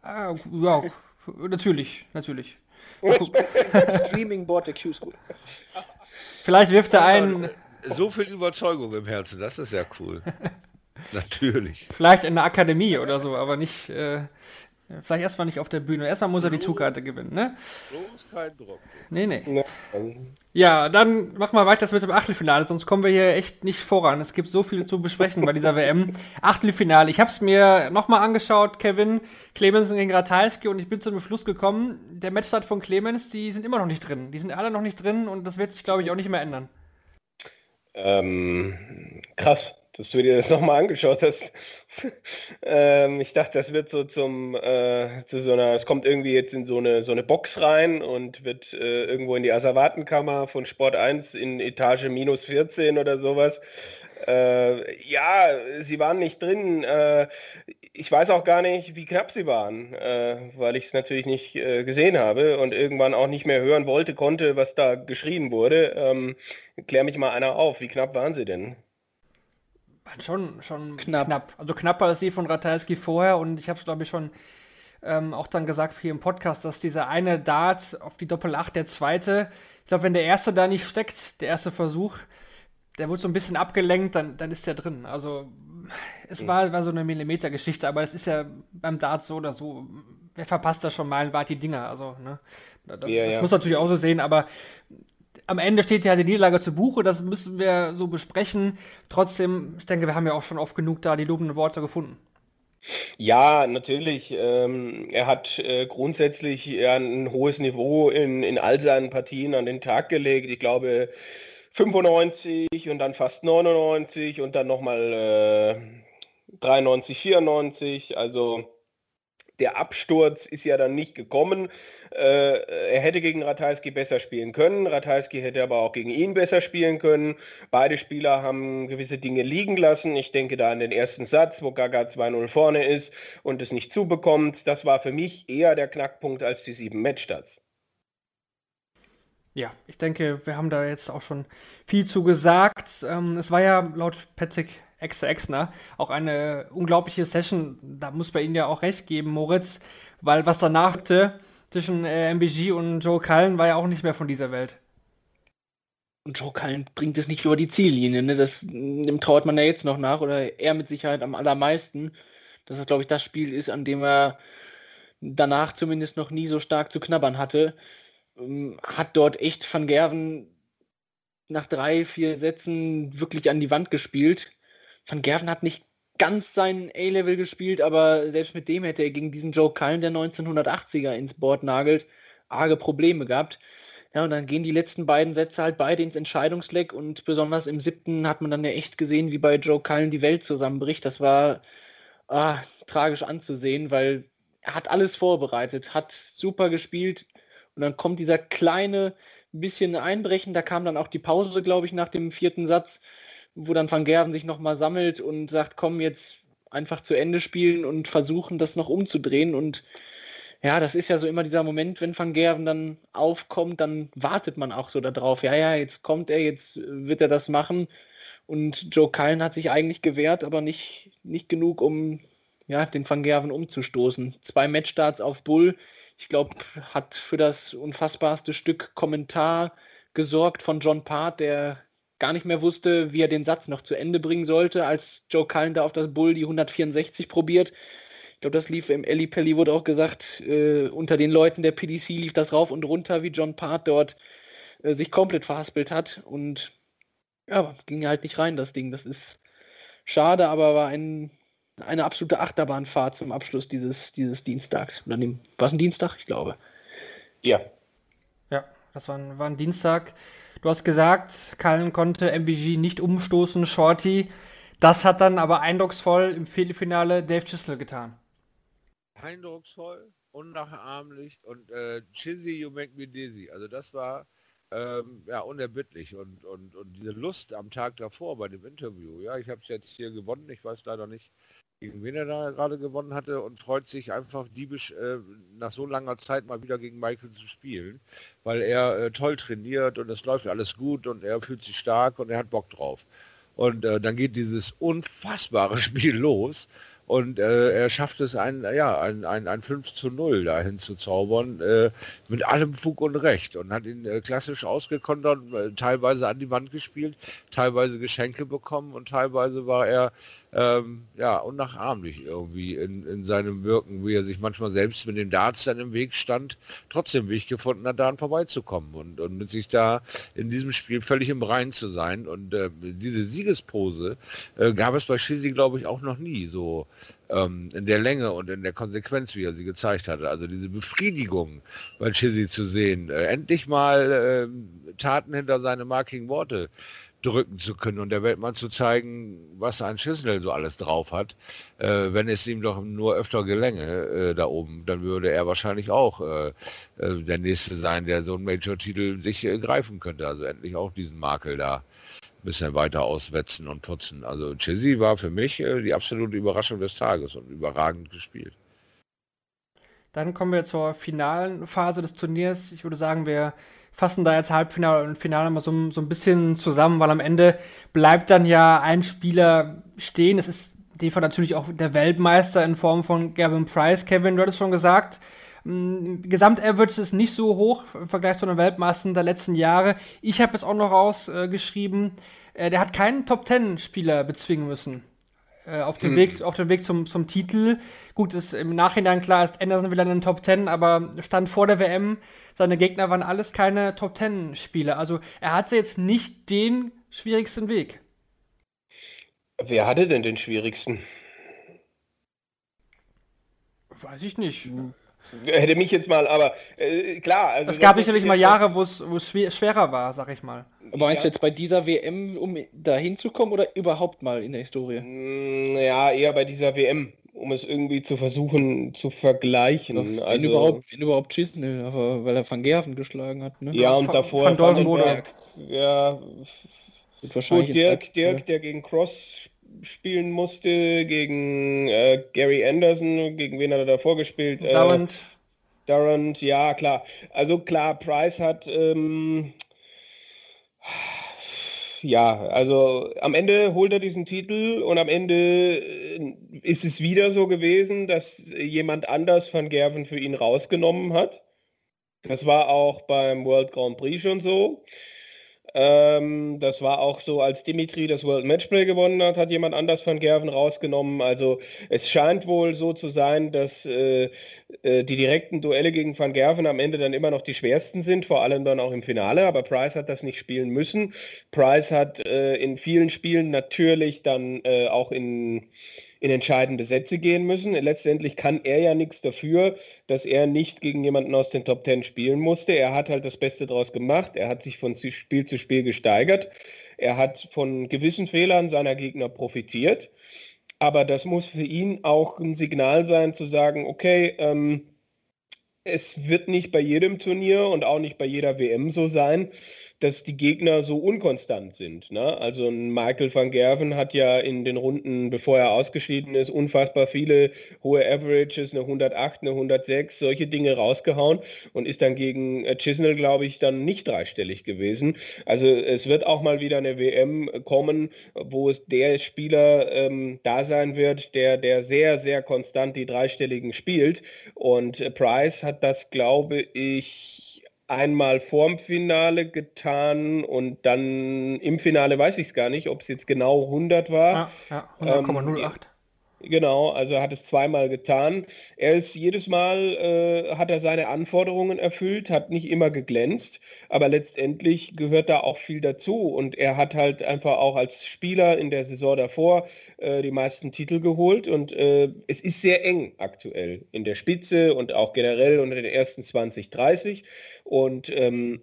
Ah, ja, natürlich, natürlich. Streaming Board der Q School. Vielleicht wirft er einen so viel Überzeugung im Herzen, das ist ja cool. Natürlich. Vielleicht in der Akademie oder so, aber nicht, äh, vielleicht erstmal nicht auf der Bühne. Erstmal muss er die Zugkarte gewinnen, ne? Bloß kein Druck. Nee, nee. Ja, dann machen wir weiter mit dem Achtelfinale, sonst kommen wir hier echt nicht voran. Es gibt so viel zu besprechen bei dieser WM. Achtelfinale. Ich habe es mir nochmal angeschaut, Kevin, Clemens gegen Ratajski und ich bin zu dem Schluss gekommen, der Matchstart von Clemens, die sind immer noch nicht drin. Die sind alle noch nicht drin und das wird sich, glaube ich, auch nicht mehr ändern. Ähm, krass, dass du dir das nochmal angeschaut hast. ähm, ich dachte, das wird so zum, äh, zu so einer, es kommt irgendwie jetzt in so eine, so eine Box rein und wird äh, irgendwo in die Asservatenkammer von Sport 1 in Etage minus 14 oder sowas. Äh, ja, sie waren nicht drin. Äh, ich weiß auch gar nicht, wie knapp sie waren, äh, weil ich es natürlich nicht äh, gesehen habe und irgendwann auch nicht mehr hören wollte, konnte, was da geschrien wurde. Ähm, klär mich mal einer auf, wie knapp waren sie denn? Schon, schon knapp. knapp. Also knapper als sie von Ratajski vorher und ich habe es glaube ich schon ähm, auch dann gesagt hier im Podcast, dass dieser eine Dart auf die Doppel 8, der zweite, ich glaube, wenn der erste da nicht steckt, der erste Versuch, der wird so ein bisschen abgelenkt, dann, dann ist der drin. Also es war, war so eine Millimeter-Geschichte, aber es ist ja beim Dart so oder so. Wer verpasst da schon mal ein Wart die Dinger? Also, ne? Das, Ja, das ja. muss natürlich auch so sehen, aber am Ende steht ja die Niederlage zu Buche, das müssen wir so besprechen. Trotzdem, ich denke, wir haben ja auch schon oft genug da die lobenden Worte gefunden. Ja, natürlich. Ähm, er hat äh, grundsätzlich ja, ein hohes Niveau in, in all seinen Partien an den Tag gelegt. Ich glaube 95 und dann fast 99 und dann nochmal äh, 93, 94. Also der Absturz ist ja dann nicht gekommen. Äh, er hätte gegen Ratajski besser spielen können. Ratajski hätte aber auch gegen ihn besser spielen können. Beide Spieler haben gewisse Dinge liegen lassen. Ich denke da an den ersten Satz, wo Gaga 2-0 vorne ist und es nicht zubekommt. Das war für mich eher der Knackpunkt als die sieben Matchstarts. Ja, ich denke, wir haben da jetzt auch schon viel zu gesagt. Ähm, es war ja laut Patrick Exe Exner auch eine unglaubliche Session. Da muss man Ihnen ja auch recht geben, Moritz, weil was danach folgte zwischen äh, MBG und Joe Cullen war ja auch nicht mehr von dieser Welt. Und Joe Cullen bringt es nicht über die Ziellinie. Ne? Das, dem trauert man ja jetzt noch nach oder er mit Sicherheit am allermeisten. Dass das, glaube ich, das Spiel ist, an dem er danach zumindest noch nie so stark zu knabbern hatte. Ähm, Hat dort echt Van Gerven nach drei, vier Sätzen wirklich an die Wand gespielt. Van Gerven hat nicht ganz sein A-Level gespielt, aber selbst mit dem hätte er gegen diesen Joe Cullen, der 1980er ins Board nagelt, arge Probleme gehabt. Ja, und dann gehen die letzten beiden Sätze halt beide ins Entscheidungsleck und besonders im siebten hat man dann ja echt gesehen, wie bei Joe Cullen die Welt zusammenbricht. Das war ah, tragisch anzusehen, weil er hat alles vorbereitet, hat super gespielt und dann kommt dieser kleine bisschen Einbrechen, da kam dann auch die Pause, glaube ich, nach dem vierten Satz, wo dann Van Gerven sich nochmal sammelt und sagt, komm jetzt einfach zu Ende spielen und versuchen, das noch umzudrehen und ja, das ist ja so immer dieser Moment, wenn Van Gerven dann aufkommt, dann wartet man auch so darauf. Ja, ja, jetzt kommt er, jetzt wird er das machen. Und Joe Cullen hat sich eigentlich gewehrt, aber nicht, nicht genug, um ja, den Van Gerven umzustoßen. Zwei Matchstarts auf Bull. Ich glaube, hat für das unfassbarste Stück Kommentar gesorgt von John Part, der gar nicht mehr wusste, wie er den Satz noch zu Ende bringen sollte, als Joe Cullen da auf das Bull die 164 probiert. Ich glaube, das lief im Ellie Pelli, wurde auch gesagt, äh, unter den Leuten der PDC lief das rauf und runter, wie John Part dort äh, sich komplett verhaspelt hat. Und ja, ging halt nicht rein, das Ding. Das ist schade, aber war ein, eine absolute Achterbahnfahrt zum Abschluss dieses, dieses Dienstags. Oder dem, was ein Dienstag? Ich glaube. Ja, Ja, das war ein, war ein Dienstag. Du hast gesagt, Cullen konnte MBG nicht umstoßen, Shorty. Das hat dann aber eindrucksvoll im Viertelfinale Dave Chisel getan. eindrucksvoll, unnachahmlich und äh, Chizzy, you make me dizzy. Also das war ähm, ja unerbittlich und, und, und diese Lust am Tag davor bei dem Interview. Ja, ich habe es jetzt hier gewonnen, ich weiß leider nicht, gegen wen er da gerade gewonnen hatte und freut sich einfach diebisch äh, nach so langer Zeit mal wieder gegen Michael zu spielen, weil er äh, toll trainiert und es läuft alles gut und er fühlt sich stark und er hat Bock drauf. Und äh, dann geht dieses unfassbare Spiel los und äh, er schafft es, ein, ja, ein, ein, ein 5 zu 0 dahin zu zaubern, äh, mit allem Fug und Recht und hat ihn äh, klassisch ausgekontert, teilweise an die Wand gespielt, teilweise Geschenke bekommen und teilweise war er ähm, ja, unnachahmlich irgendwie in, in seinem Wirken, wie er sich manchmal selbst mit den Darts dann im Weg stand, trotzdem Weg gefunden hat, daran vorbeizukommen und, und mit sich da in diesem Spiel völlig im Reinen zu sein. Und äh, diese Siegespose äh, gab es bei Shizzy, glaube ich, auch noch nie so ähm, in der Länge und in der Konsequenz, wie er sie gezeigt hatte. Also diese Befriedigung bei Chizzy zu sehen, äh, endlich mal äh, Taten hinter seine markigen Worte drücken zu können und der Welt mal zu zeigen, was ein Schissel so alles drauf hat. Äh, wenn es ihm doch nur öfter gelänge äh, da oben, dann würde er wahrscheinlich auch äh, äh, der Nächste sein, der so einen Major-Titel sich äh, greifen könnte. Also endlich auch diesen Makel da ein bisschen weiter auswetzen und putzen. Also Chizzy war für mich äh, die absolute Überraschung des Tages und überragend gespielt. Dann kommen wir zur finalen Phase des Turniers. Ich würde sagen, wir fassen da jetzt Halbfinale und Finale mal so, so ein bisschen zusammen, weil am Ende bleibt dann ja ein Spieler stehen. Es ist dem Fall natürlich auch der Weltmeister in Form von Gavin Price. Kevin, du hattest schon gesagt, Gesamt-Average ist nicht so hoch im Vergleich zu den Weltmeistern der letzten Jahre. Ich habe es auch noch rausgeschrieben, äh, der hat keinen Top-10-Spieler bezwingen müssen. Äh, auf dem hm. Weg, auf dem Weg zum, zum Titel. Gut, ist im Nachhinein klar, ist Anderson wieder in den Top 10, aber stand vor der WM, seine Gegner waren alles keine Top 10-Spieler. Also er hatte jetzt nicht den schwierigsten Weg. Wer hatte denn den schwierigsten? Weiß ich nicht. Hm. Hätte mich jetzt mal, aber äh, klar. Also es gab sicherlich mal Jahre, wo es schwerer war, sag ich mal. Meinst du jetzt bei dieser WM, um da hinzukommen oder überhaupt mal in der Historie? Mm, ja, eher bei dieser WM, um es irgendwie zu versuchen zu vergleichen. Wenn also, überhaupt, wenn überhaupt aber weil er Van Gerven geschlagen hat. Ne? Ja, und Van, davor Van Dolvenberg. Ja, wahrscheinlich Gut, Dirk, Dirk, der gegen Cross spielen musste, gegen äh, Gary Anderson, gegen wen hat er davor gespielt? Äh, Durant. Durant, ja klar. Also klar, Price hat ähm, ja, also am Ende holt er diesen Titel und am Ende äh, ist es wieder so gewesen, dass jemand anders Van Gerven für ihn rausgenommen hat. Das war auch beim World Grand Prix schon so. Ähm, das war auch so, als Dimitri das World Matchplay gewonnen hat, hat jemand anders von Gerven rausgenommen. Also es scheint wohl so zu sein, dass äh, äh, die direkten Duelle gegen Van Gerven am Ende dann immer noch die schwersten sind, vor allem dann auch im Finale. Aber Price hat das nicht spielen müssen. Price hat äh, in vielen Spielen natürlich dann äh, auch in in entscheidende Sätze gehen müssen. Letztendlich kann er ja nichts dafür, dass er nicht gegen jemanden aus den Top Ten spielen musste. Er hat halt das Beste daraus gemacht. Er hat sich von Spiel zu Spiel gesteigert. Er hat von gewissen Fehlern seiner Gegner profitiert. Aber das muss für ihn auch ein Signal sein, zu sagen, okay, ähm, es wird nicht bei jedem Turnier und auch nicht bei jeder WM so sein, dass die Gegner so unkonstant sind. Ne? Also Michael van Gerven hat ja in den Runden, bevor er ausgeschieden ist, unfassbar viele hohe Averages, eine 108, eine 106, solche Dinge rausgehauen und ist dann gegen äh, Chisnell, glaube ich, dann nicht dreistellig gewesen. Also es wird auch mal wieder eine WM kommen, wo der Spieler ähm, da sein wird, der, der sehr, sehr konstant die dreistelligen spielt. Und äh, Price hat das, glaube ich, einmal vorm Finale getan und dann im Finale weiß ich es gar nicht, ob es jetzt genau 100 war. Ja, ja 100,08. Ähm, Genau, also er hat es zweimal getan. Er ist jedes Mal, äh, hat er seine Anforderungen erfüllt, hat nicht immer geglänzt, aber letztendlich gehört da auch viel dazu und er hat halt einfach auch als Spieler in der Saison davor äh, die meisten Titel geholt und äh, es ist sehr eng aktuell in der Spitze und auch generell unter den ersten 20, 30 und ähm,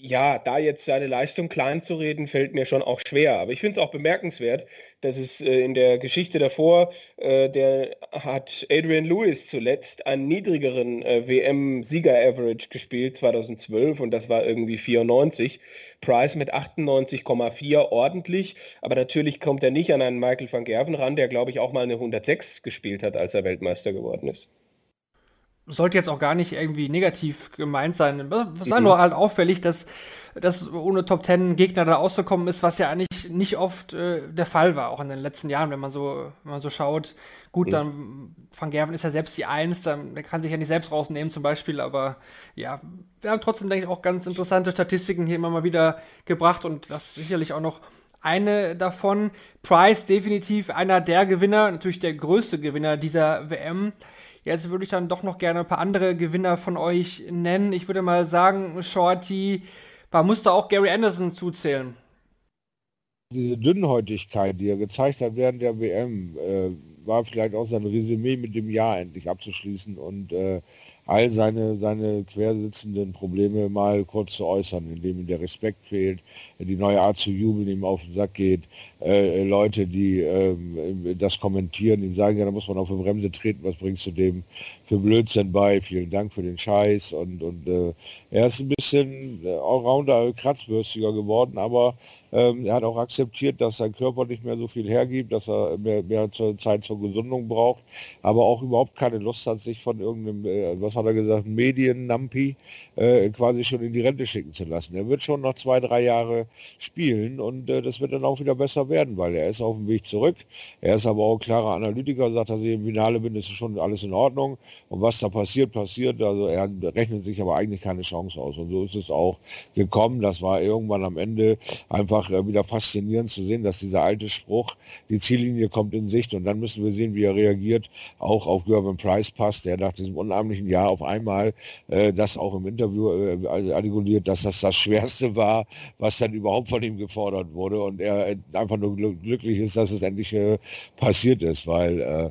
ja, da jetzt seine Leistung klein zu reden, fällt mir schon auch schwer. Aber ich finde es auch bemerkenswert, das ist äh, in der Geschichte davor, äh, der hat Adrian Lewis zuletzt einen niedrigeren äh, WM-Sieger-Average gespielt, 2012, und das war irgendwie 94. Price mit 98,4 ordentlich, aber natürlich kommt er nicht an einen Michael van Gerven ran, der glaube ich auch mal eine 106 gespielt hat, als er Weltmeister geworden ist sollte jetzt auch gar nicht irgendwie negativ gemeint sein. Es sei mhm. nur halt auffällig, dass, dass ohne Top Ten Gegner da auszukommen ist, was ja eigentlich nicht oft äh, der Fall war, auch in den letzten Jahren, wenn man so, wenn man so schaut. Gut, mhm. dann Van Gerven ist ja selbst die Eins, dann der kann sich ja nicht selbst rausnehmen zum Beispiel, aber ja, wir haben trotzdem, denke ich, auch ganz interessante Statistiken hier immer mal wieder gebracht und das sicherlich auch noch eine davon. Price definitiv einer der Gewinner, natürlich der größte Gewinner dieser WM. Jetzt würde ich dann doch noch gerne ein paar andere Gewinner von euch nennen. Ich würde mal sagen, Shorty, man musste auch Gary Anderson zuzählen. Diese Dünnhäutigkeit, die er gezeigt hat während der WM, äh, war vielleicht auch sein Resümee mit dem Jahr endlich abzuschließen und äh, all seine, seine quersitzenden Probleme mal kurz zu äußern, indem ihm der Respekt fehlt, die neue Art zu jubeln ihm auf den Sack geht, äh, Leute, die äh, das kommentieren, ihm sagen, ja, da muss man auf die Bremse treten, was bringst du dem für Blödsinn bei, vielen Dank für den Scheiß und, und äh, er ist ein bisschen äh, allrounder, kratzbürstiger geworden, aber ähm, er hat auch akzeptiert, dass sein Körper nicht mehr so viel hergibt, dass er mehr, mehr Zeit zur Gesundung braucht, aber auch überhaupt keine Lust hat, sich von irgendeinem, äh, was hat er gesagt, Medien-Nampi äh, quasi schon in die Rente schicken zu lassen. Er wird schon noch zwei, drei Jahre spielen und äh, das wird dann auch wieder besser werden, weil er ist auf dem Weg zurück. Er ist aber auch klarer Analytiker, sagt, dass ich im Finale bin, ist schon alles in Ordnung. Und was da passiert, passiert. Also er rechnet sich aber eigentlich keine Chance aus. Und so ist es auch gekommen. Das war irgendwann am Ende einfach äh, wieder faszinierend zu sehen, dass dieser alte Spruch, die Ziellinie kommt in Sicht und dann müssen wir sehen, wie er reagiert, auch auf Gervin Price passt, der nach diesem unheimlichen Jahr auf einmal äh, das auch im Interview äh, artikuliert, dass das das Schwerste war, was dann überhaupt von ihm gefordert wurde und er einfach nur glücklich ist, dass es endlich äh, passiert ist, weil äh,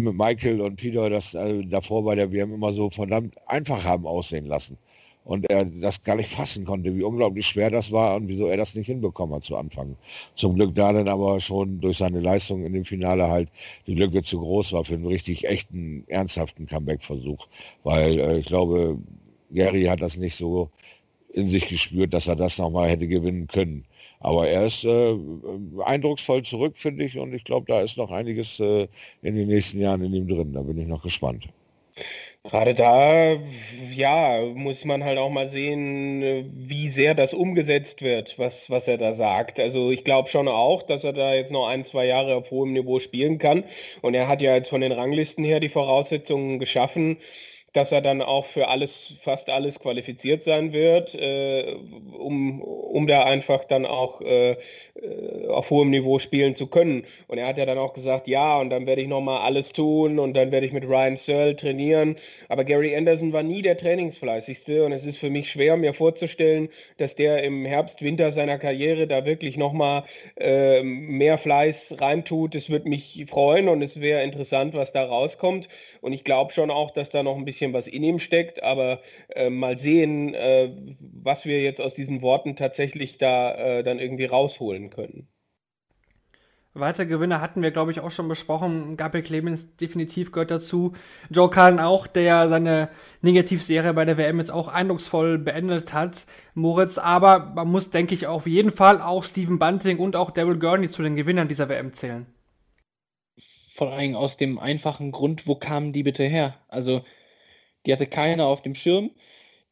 Michael und Peter das äh, davor bei der WM immer so verdammt einfach haben aussehen lassen und er das gar nicht fassen konnte, wie unglaublich schwer das war und wieso er das nicht hinbekommen hat zu Anfang. Zum Glück da dann aber schon durch seine Leistung in dem Finale halt die Lücke zu groß war für einen richtig echten, ernsthaften Comeback-Versuch, weil äh, ich glaube, Gary hat das nicht so in sich gespürt, dass er das nochmal hätte gewinnen können. Aber er ist äh, eindrucksvoll zurück, finde ich, und ich glaube, da ist noch einiges äh, in den nächsten Jahren in ihm drin. Da bin ich noch gespannt. Gerade da, ja, muss man halt auch mal sehen, wie sehr das umgesetzt wird, was, was er da sagt. Also ich glaube schon auch, dass er da jetzt noch ein, zwei Jahre auf hohem Niveau spielen kann. Und er hat ja jetzt von den Ranglisten her die Voraussetzungen geschaffen, dass er dann auch für alles, fast alles qualifiziert sein wird, äh, um, um da einfach dann auch äh, äh, auf hohem Niveau spielen zu können. Und er hat ja dann auch gesagt, ja, und dann werde ich nochmal alles tun und dann werde ich mit Ryan Searle trainieren. Aber Gary Anderson war nie der Trainingsfleißigste und es ist für mich schwer, mir vorzustellen, dass der im Herbst, Winter seiner Karriere da wirklich nochmal äh, mehr Fleiß reintut. Es würde mich freuen und es wäre interessant, was da rauskommt. Und ich glaube schon auch, dass da noch ein bisschen was in ihm steckt, aber äh, mal sehen, äh, was wir jetzt aus diesen Worten tatsächlich da äh, dann irgendwie rausholen können. Weitere Gewinner hatten wir, glaube ich, auch schon besprochen. Gabriel Clemens definitiv gehört dazu. Joe Cullen auch, der seine Negativserie bei der WM jetzt auch eindrucksvoll beendet hat. Moritz, aber man muss, denke ich, auf jeden Fall auch Stephen Bunting und auch Daryl Gurney zu den Gewinnern dieser WM zählen vor allem aus dem einfachen Grund, wo kamen die bitte her? Also die hatte keiner auf dem Schirm.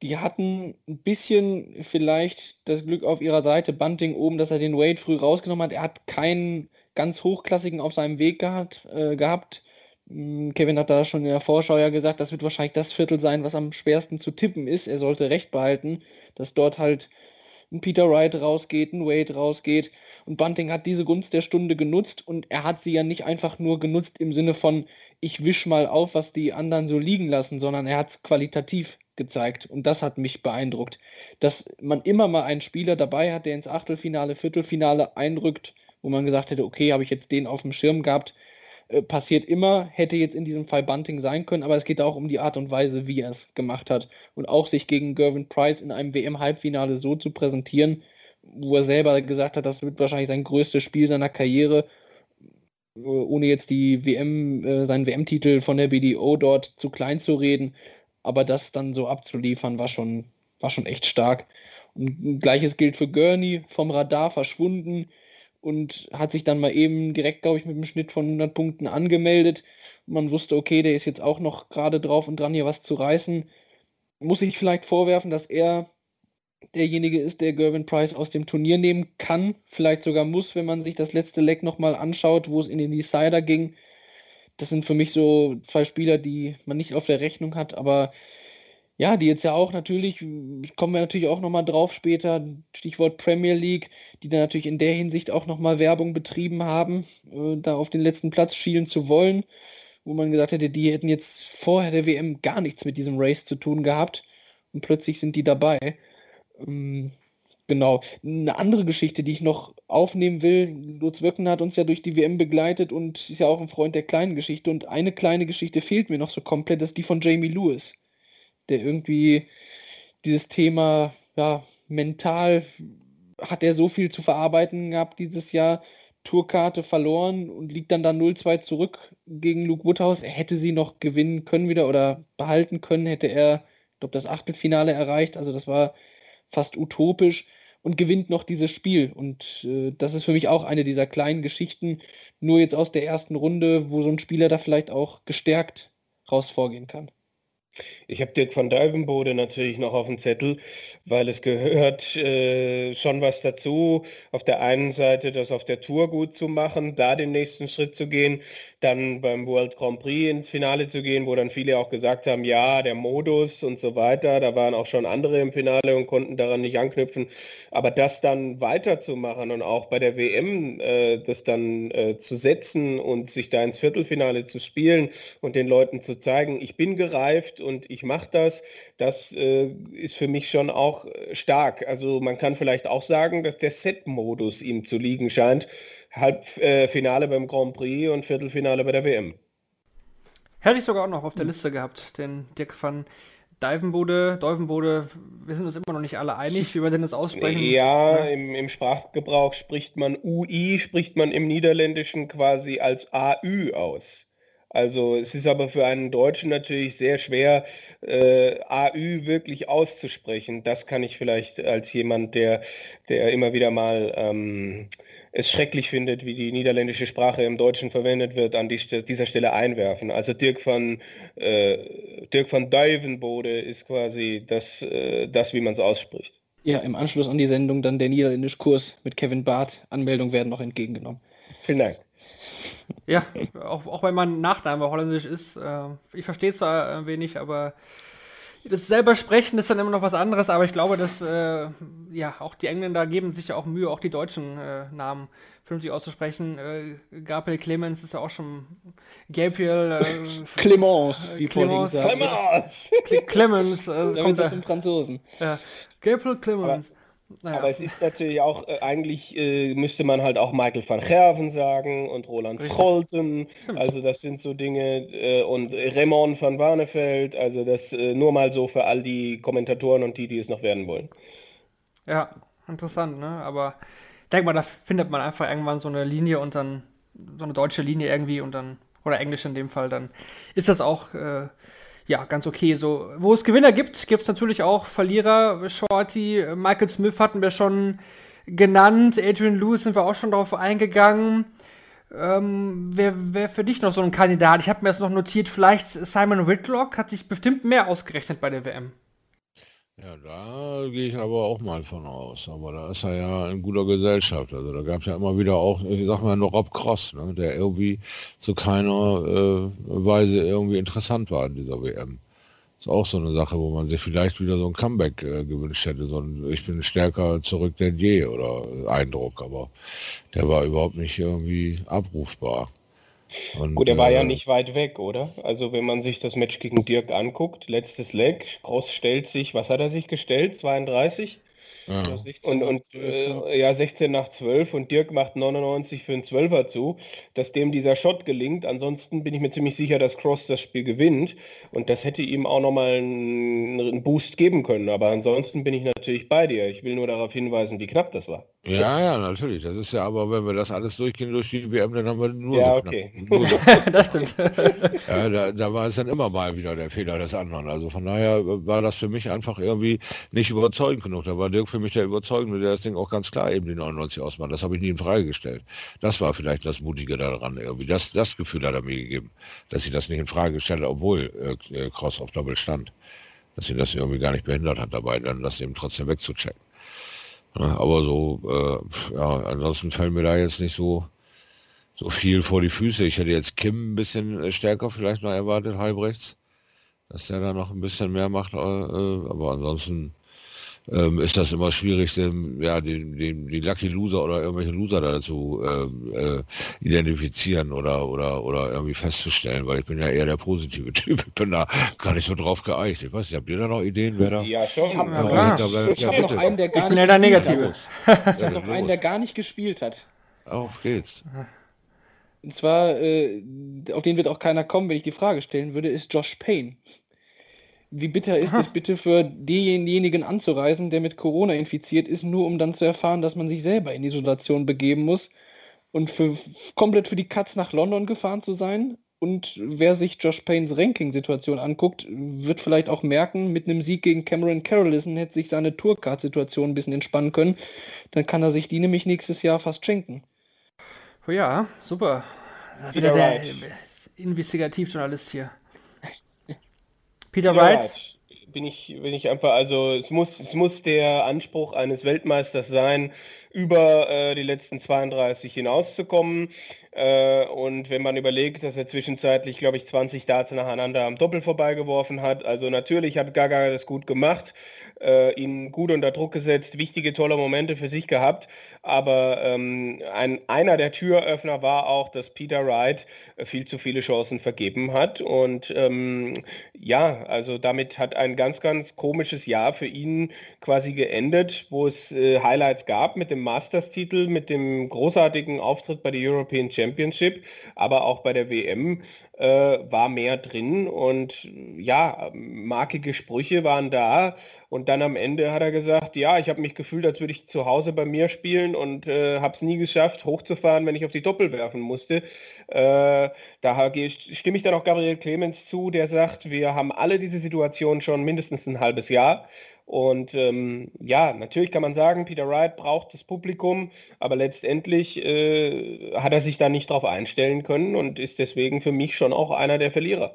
Die hatten ein bisschen vielleicht das Glück auf ihrer Seite, Bunting oben, dass er den Wade früh rausgenommen hat. Er hat keinen ganz hochklassigen auf seinem Weg gehabt. Äh, gehabt. Hm, Kevin hat da schon in der Vorschau ja gesagt, das wird wahrscheinlich das Viertel sein, was am schwersten zu tippen ist. Er sollte recht behalten, dass dort halt ein Peter Wright rausgeht, ein Wade rausgeht und Bunting hat diese Gunst der Stunde genutzt und er hat sie ja nicht einfach nur genutzt im Sinne von, ich wisch mal auf, was die anderen so liegen lassen, sondern er hat es qualitativ gezeigt. Und das hat mich beeindruckt. Dass man immer mal einen Spieler dabei hat, der ins Achtelfinale, Viertelfinale einrückt, wo man gesagt hätte, okay, habe ich jetzt den auf dem Schirm gehabt, äh, passiert immer, hätte jetzt in diesem Fall Bunting sein können, aber es geht auch um die Art und Weise, wie er es gemacht hat. Und auch sich gegen Gervin Price in einem WM-Halbfinale so zu präsentieren, wo er selber gesagt hat, das wird wahrscheinlich sein größtes Spiel seiner Karriere, ohne jetzt die WM, äh, seinen WM-Titel von der BDO dort zu klein zu reden, aber das dann so abzuliefern, war schon, war schon echt stark. Und gleiches gilt für Gurney, vom Radar verschwunden und hat sich dann mal eben direkt, glaube ich, mit einem Schnitt von 100 Punkten angemeldet. Man wusste, okay, der ist jetzt auch noch gerade drauf und dran, hier was zu reißen. Muss ich vielleicht vorwerfen, dass er derjenige ist, der Gervin Price aus dem Turnier nehmen kann, vielleicht sogar muss, wenn man sich das letzte Leck nochmal anschaut, wo es in den Decider ging. Das sind für mich so zwei Spieler, die man nicht auf der Rechnung hat, aber ja, die jetzt ja auch natürlich, kommen wir natürlich auch nochmal drauf später, Stichwort Premier League, die dann natürlich in der Hinsicht auch nochmal Werbung betrieben haben, äh, da auf den letzten Platz schielen zu wollen, wo man gesagt hätte, die hätten jetzt vorher der WM gar nichts mit diesem Race zu tun gehabt und plötzlich sind die dabei. Ähm, genau. Eine andere Geschichte, die ich noch aufnehmen will, Lutz Wöcken hat uns ja durch die WM begleitet und ist ja auch ein Freund der kleinen Geschichte. Und eine kleine Geschichte fehlt mir noch so komplett, das ist die von Jamie Lewis, der irgendwie dieses Thema, ja, mental hat er so viel zu verarbeiten gehabt dieses Jahr. Tourkarte verloren und liegt dann da 0-2 zurück gegen Luke Woodhouse. Er hätte sie noch gewinnen können wieder oder behalten können, hätte er, ich glaube, das Achtelfinale erreicht. Also das war fast utopisch und gewinnt noch dieses Spiel. Und äh, das ist für mich auch eine dieser kleinen Geschichten, nur jetzt aus der ersten Runde, wo so ein Spieler da vielleicht auch gestärkt raus vorgehen kann. Ich habe Dirk van Duivenbode natürlich noch auf dem Zettel, weil es gehört äh, schon was dazu. Auf der einen Seite das auf der Tour gut zu machen, da den nächsten Schritt zu gehen, dann beim World Grand Prix ins Finale zu gehen, wo dann viele auch gesagt haben, ja, der Modus und so weiter. Da waren auch schon andere im Finale und konnten daran nicht anknüpfen. Aber das dann weiterzumachen und auch bei der WM äh, das dann äh, zu setzen und sich da ins Viertelfinale zu spielen und den Leuten zu zeigen, ich bin gereift und ich mache das, das äh, ist für mich schon auch äh, stark. Also man kann vielleicht auch sagen, dass der Set-Modus ihm zu liegen scheint. Halbfinale beim Grand Prix und Viertelfinale bei der WM. Hätte ich sogar auch noch auf der Liste gehabt, den Dirk van Divenbode, Deuvenbode, wir sind uns immer noch nicht alle einig, wie wir denn das aussprechen. Ja, im, im, Sprachgebrauch spricht man UI, spricht man im Niederländischen quasi als AÜ aus. Also es ist aber für einen Deutschen natürlich sehr schwer, äh, AÜ wirklich auszusprechen. Das kann ich vielleicht als jemand, der, der immer wieder mal ähm, es schrecklich findet, wie die niederländische Sprache im Deutschen verwendet wird, an die, dieser Stelle einwerfen. Also Dirk van, äh, Dirk van Duivenbode ist quasi das, äh, das wie man es ausspricht. Ja, im Anschluss an die Sendung dann der niederländische Kurs mit Kevin Barth. Anmeldungen werden noch entgegengenommen. Vielen Dank. Ja, auch, auch wenn mein Nachname holländisch ist. Äh, ich verstehe es zwar ein wenig, aber das selber sprechen ist dann immer noch was anderes, aber ich glaube, dass äh, ja auch die Engländer geben sich ja auch Mühe, auch die deutschen äh, Namen vernünftig auszusprechen. Äh, Gabriel Clemens ist ja auch schon Gabriel äh, Clemens, wie Clemens, Clemens, Clemens, äh, kommt da zum Franzosen. Ja, Gabriel Clemens. Aber naja. Aber es ist natürlich auch, äh, eigentlich äh, müsste man halt auch Michael van Gerven sagen und Roland Scholten. Also das sind so Dinge äh, und Raymond van Warnefeld. Also das äh, nur mal so für all die Kommentatoren und die, die es noch werden wollen. Ja, interessant, ne? Aber ich denke mal, da findet man einfach irgendwann so eine Linie und dann so eine deutsche Linie irgendwie und dann, oder Englisch in dem Fall, dann ist das auch äh, ja, ganz okay. So, wo es Gewinner gibt, gibt es natürlich auch Verlierer. Shorty, Michael Smith hatten wir schon genannt, Adrian Lewis sind wir auch schon darauf eingegangen. Ähm, wer wäre für dich noch so ein Kandidat? Ich habe mir das noch notiert, vielleicht Simon Whitlock hat sich bestimmt mehr ausgerechnet bei der WM. Ja, da gehe ich aber auch mal von aus. Aber da ist er ja in guter Gesellschaft. Also da gab es ja immer wieder auch, ich sag mal, noch Rob Cross, ne, der irgendwie zu keiner äh, Weise irgendwie interessant war in dieser WM. Ist auch so eine Sache, wo man sich vielleicht wieder so ein Comeback äh, gewünscht hätte. So ein Ich bin stärker zurück denn je oder Eindruck. Aber der war überhaupt nicht irgendwie abrufbar. Und, Gut, er war äh, ja nicht weit weg, oder? Also wenn man sich das Match gegen Dirk anguckt, letztes Leg, Cross stellt sich, was hat er sich gestellt? 32? Ja. Und, und äh, ja, 16 nach 12 und Dirk macht 99 für einen 12er zu, dass dem dieser Shot gelingt. Ansonsten bin ich mir ziemlich sicher, dass Cross das Spiel gewinnt und das hätte ihm auch nochmal einen, einen Boost geben können. Aber ansonsten bin ich natürlich bei dir. Ich will nur darauf hinweisen, wie knapp das war. Ja, ja, natürlich. Das ist ja aber, wenn wir das alles durchgehen durch die WM, dann haben wir nur. Ja, okay. Nur das stimmt. ja, da, da, war es dann immer mal wieder der Fehler des anderen. Also von daher war das für mich einfach irgendwie nicht überzeugend genug. Da war Dirk für mich der Überzeugende, der das Ding auch ganz klar eben die 99 ausmacht. Das habe ich nie in Frage gestellt. Das war vielleicht das Mutige daran irgendwie. Das, das Gefühl hat er mir gegeben, dass ich das nicht in Frage gestellt obwohl äh, Cross auf Doppel stand. Dass ihn das irgendwie gar nicht behindert hat dabei, dann das eben trotzdem wegzuchecken. Aber so, äh, ja, ansonsten fällt mir da jetzt nicht so, so viel vor die Füße. Ich hätte jetzt Kim ein bisschen äh, stärker vielleicht noch erwartet, halbrechts, dass der da noch ein bisschen mehr macht. Äh, aber ansonsten ähm, ist das immer schwierig, den, ja, den, den, die Lucky Loser oder irgendwelche Loser dazu äh, äh, identifizieren oder, oder, oder irgendwie festzustellen, weil ich bin ja eher der positive Typ. Ich bin da gar nicht so drauf geeicht. Ich weiß nicht, habt ihr da noch Ideen, wer da? Ja, schon. Ja, ja, ja, ich habe noch einen, der gar ich bin ja der Negative. ich habe noch einen, der gar nicht gespielt hat. Auf geht's. Und zwar, äh, auf den wird auch keiner kommen, wenn ich die Frage stellen würde, ist Josh Payne. Wie bitter ist Aha. es bitte für denjenigen anzureisen, der mit Corona infiziert ist, nur um dann zu erfahren, dass man sich selber in Isolation begeben muss und für, komplett für die Katz nach London gefahren zu sein? Und wer sich Josh Paynes Ranking-Situation anguckt, wird vielleicht auch merken, mit einem Sieg gegen Cameron Carrollison hätte sich seine Tourcard-Situation ein bisschen entspannen können. Dann kann er sich die nämlich nächstes Jahr fast schenken. Oh ja, super. Wieder der Investigativjournalist hier. Peter. Wright. Bin ich, bin ich einfach, also es muss, es muss der Anspruch eines Weltmeisters sein, über äh, die letzten 32 hinauszukommen. Äh, und wenn man überlegt, dass er zwischenzeitlich, glaube ich, 20 Darts nacheinander am Doppel vorbeigeworfen hat, also natürlich hat Gaga das gut gemacht, äh, ihn gut unter Druck gesetzt, wichtige, tolle Momente für sich gehabt. Aber ähm, ein, einer der Türöffner war auch, dass Peter Wright äh, viel zu viele Chancen vergeben hat. Und ähm, ja, also damit hat ein ganz, ganz komisches Jahr für ihn quasi geendet, wo es äh, Highlights gab mit dem Masters-Titel, mit dem großartigen Auftritt bei der European Championship, aber auch bei der WM äh, war mehr drin. Und ja, markige Sprüche waren da. Und dann am Ende hat er gesagt, ja, ich habe mich gefühlt, als würde ich zu Hause bei mir spielen und äh, habe es nie geschafft, hochzufahren, wenn ich auf die Doppel werfen musste. Äh, da stimme ich dann auch Gabriel Clemens zu, der sagt, wir haben alle diese Situation schon mindestens ein halbes Jahr. Und ähm, ja, natürlich kann man sagen, Peter Wright braucht das Publikum, aber letztendlich äh, hat er sich da nicht drauf einstellen können und ist deswegen für mich schon auch einer der Verlierer.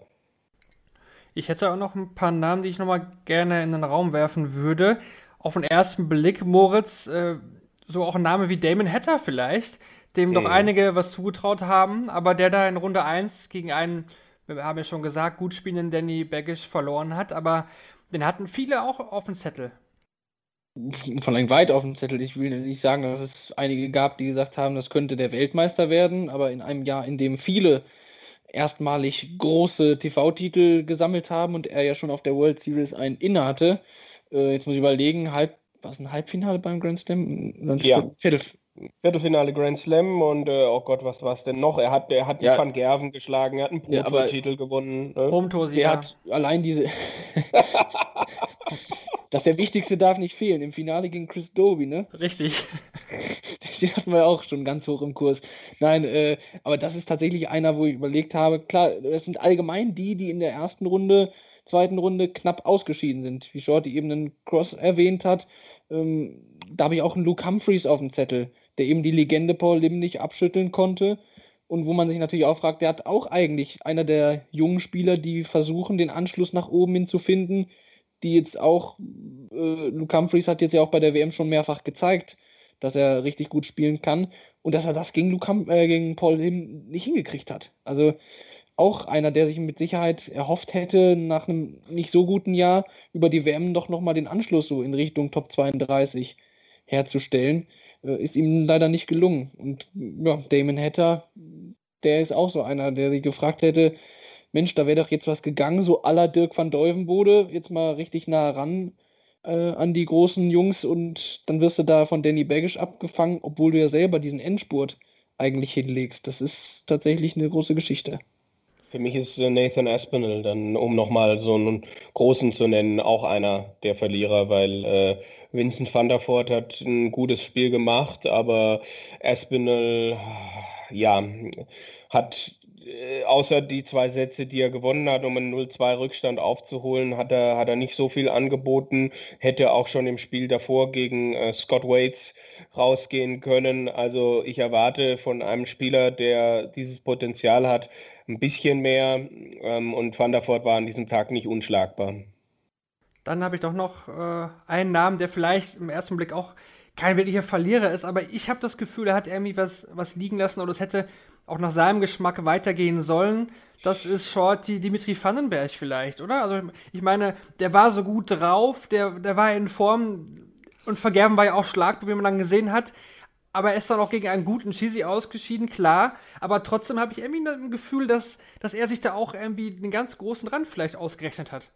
Ich hätte auch noch ein paar Namen, die ich nochmal gerne in den Raum werfen würde. Auf den ersten Blick, Moritz, äh, so auch ein Name wie Damon Hatter vielleicht, dem doch mhm. einige was zugetraut haben, aber der da in Runde 1 gegen einen, wir haben ja schon gesagt, gut spielenden Danny Baggish verloren hat, aber den hatten viele auch auf dem Zettel. Von lang weit auf dem Zettel. Ich will nicht sagen, dass es einige gab, die gesagt haben, das könnte der Weltmeister werden, aber in einem Jahr, in dem viele erstmalig große TV-Titel gesammelt haben und er ja schon auf der World Series einen inne hatte. Äh, jetzt muss ich überlegen, halb, was ein Halbfinale beim Grand Slam? Ja. Viertel, Viertelfinale Grand Slam und äh, oh Gott, was war es denn noch? Er hat, er hat ja. Van Gerven geschlagen, er hat einen Pro-Titel ja, gewonnen. Ne? Er hat allein diese dass der Wichtigste darf nicht fehlen. Im Finale gegen Chris Doby, ne? Richtig. Den hatten wir auch schon ganz hoch im Kurs. Nein, äh, aber das ist tatsächlich einer, wo ich überlegt habe, klar, das sind allgemein die, die in der ersten Runde, zweiten Runde knapp ausgeschieden sind. Wie Shorty eben einen Cross erwähnt hat. Ähm, da habe ich auch einen Luke Humphreys auf dem Zettel, der eben die Legende Paul Lim nicht abschütteln konnte. Und wo man sich natürlich auch fragt, der hat auch eigentlich einer der jungen Spieler, die versuchen, den Anschluss nach oben hin zu finden, die jetzt auch, äh, Luke Humphreys hat jetzt ja auch bei der WM schon mehrfach gezeigt, dass er richtig gut spielen kann und dass er das gegen, Luke äh, gegen Paul Lim nicht hingekriegt hat. Also auch einer, der sich mit Sicherheit erhofft hätte, nach einem nicht so guten Jahr über die WM doch nochmal den Anschluss so in Richtung Top 32 herzustellen, äh, ist ihm leider nicht gelungen. Und ja, Damon Hatter, der ist auch so einer, der sich gefragt hätte, Mensch, da wäre doch jetzt was gegangen, so aller Dirk van Deuvenbode, jetzt mal richtig nah ran äh, an die großen Jungs und dann wirst du da von Danny Baggish abgefangen, obwohl du ja selber diesen Endspurt eigentlich hinlegst. Das ist tatsächlich eine große Geschichte. Für mich ist äh, Nathan Aspinall dann, um nochmal so einen großen zu nennen, auch einer der Verlierer, weil äh, Vincent van der Voort hat ein gutes Spiel gemacht, aber Aspinall, ja, hat außer die zwei Sätze, die er gewonnen hat, um einen 0-2 Rückstand aufzuholen, hat er, hat er nicht so viel angeboten. Hätte auch schon im Spiel davor gegen äh, Scott Waits rausgehen können. Also ich erwarte von einem Spieler, der dieses Potenzial hat, ein bisschen mehr. Ähm, und Van der Voort war an diesem Tag nicht unschlagbar. Dann habe ich doch noch äh, einen Namen, der vielleicht im ersten Blick auch kein wirklicher Verlierer ist, aber ich habe das Gefühl, er hat irgendwie was, was liegen lassen oder es hätte auch nach seinem Geschmack weitergehen sollen. Das ist Shorty Dimitri Vandenberg vielleicht, oder? Also ich meine, der war so gut drauf, der, der war in Form und Vergerben war ja auch Schlag, wie man dann gesehen hat. Aber er ist dann auch gegen einen guten Cheesy ausgeschieden, klar. Aber trotzdem habe ich irgendwie ein Gefühl, dass, dass er sich da auch irgendwie den ganz großen Rand vielleicht ausgerechnet hat.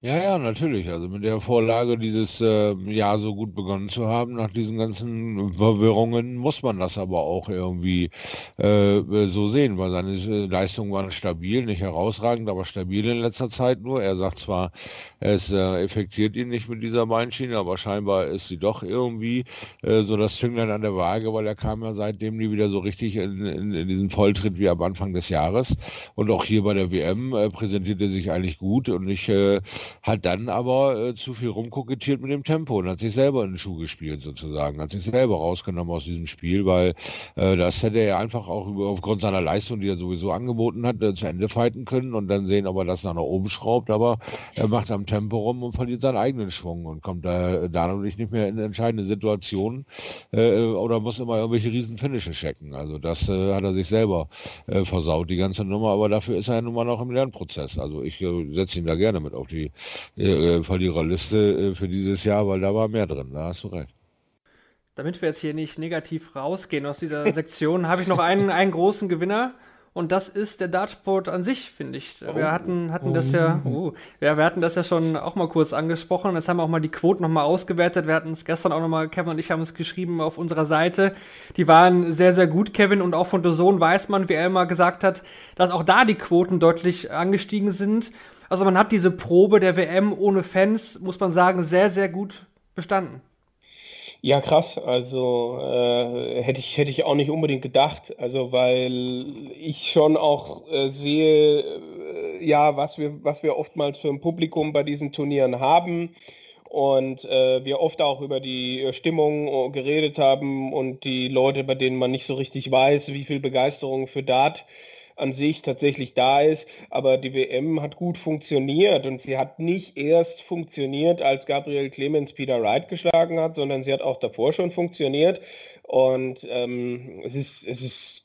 Ja, ja, natürlich. Also mit der Vorlage, dieses äh, Jahr so gut begonnen zu haben, nach diesen ganzen Verwirrungen, muss man das aber auch irgendwie äh, so sehen, weil seine Leistungen waren stabil, nicht herausragend, aber stabil in letzter Zeit nur. Er sagt zwar, es äh, effektiert ihn nicht mit dieser Beinschiene, aber scheinbar ist sie doch irgendwie äh, so das Zünglein an der Waage, weil er kam ja seitdem nie wieder so richtig in, in, in diesen Volltritt wie am Anfang des Jahres. Und auch hier bei der WM äh, präsentiert er sich eigentlich gut und ich äh, hat dann aber äh, zu viel rumkokettiert mit dem Tempo und hat sich selber in den Schuh gespielt sozusagen, hat sich selber rausgenommen aus diesem Spiel, weil äh, das hätte er einfach auch über, aufgrund seiner Leistung, die er sowieso angeboten hat, äh, zu Ende fighten können und dann sehen, ob er das nach oben schraubt, aber er macht am Tempo rum und verliert seinen eigenen Schwung und kommt da dadurch nicht mehr in entscheidende Situationen äh, oder muss immer irgendwelche riesen Finishes checken. Also das äh, hat er sich selber äh, versaut, die ganze Nummer, aber dafür ist er ja nun mal noch im Lernprozess. Also ich äh, setze ihn da gerne mit auf die äh, Verliererliste äh, für dieses Jahr, weil da war mehr drin, da hast du recht. Damit wir jetzt hier nicht negativ rausgehen aus dieser Sektion, habe ich noch einen, einen großen Gewinner. Und das ist der Dartsport an sich, finde ich. Wir oh. hatten, hatten das ja, oh. oh, ja, wir hatten das ja schon auch mal kurz angesprochen. Jetzt haben wir auch mal die Quoten nochmal ausgewertet. Wir hatten es gestern auch nochmal, Kevin und ich haben es geschrieben auf unserer Seite. Die waren sehr, sehr gut, Kevin. Und auch von Zone weiß man, wie er immer gesagt hat, dass auch da die Quoten deutlich angestiegen sind. Also man hat diese Probe der WM ohne Fans, muss man sagen, sehr, sehr gut bestanden. Ja, krass. Also äh, hätte ich hätte ich auch nicht unbedingt gedacht. Also weil ich schon auch äh, sehe, äh, ja, was wir was wir oftmals für ein Publikum bei diesen Turnieren haben und äh, wir oft auch über die äh, Stimmung äh, geredet haben und die Leute, bei denen man nicht so richtig weiß, wie viel Begeisterung für Dart an sich tatsächlich da ist. Aber die WM hat gut funktioniert und sie hat nicht erst funktioniert, als Gabriel Clemens Peter Wright geschlagen hat, sondern sie hat auch davor schon funktioniert. Und ähm, es, ist, es ist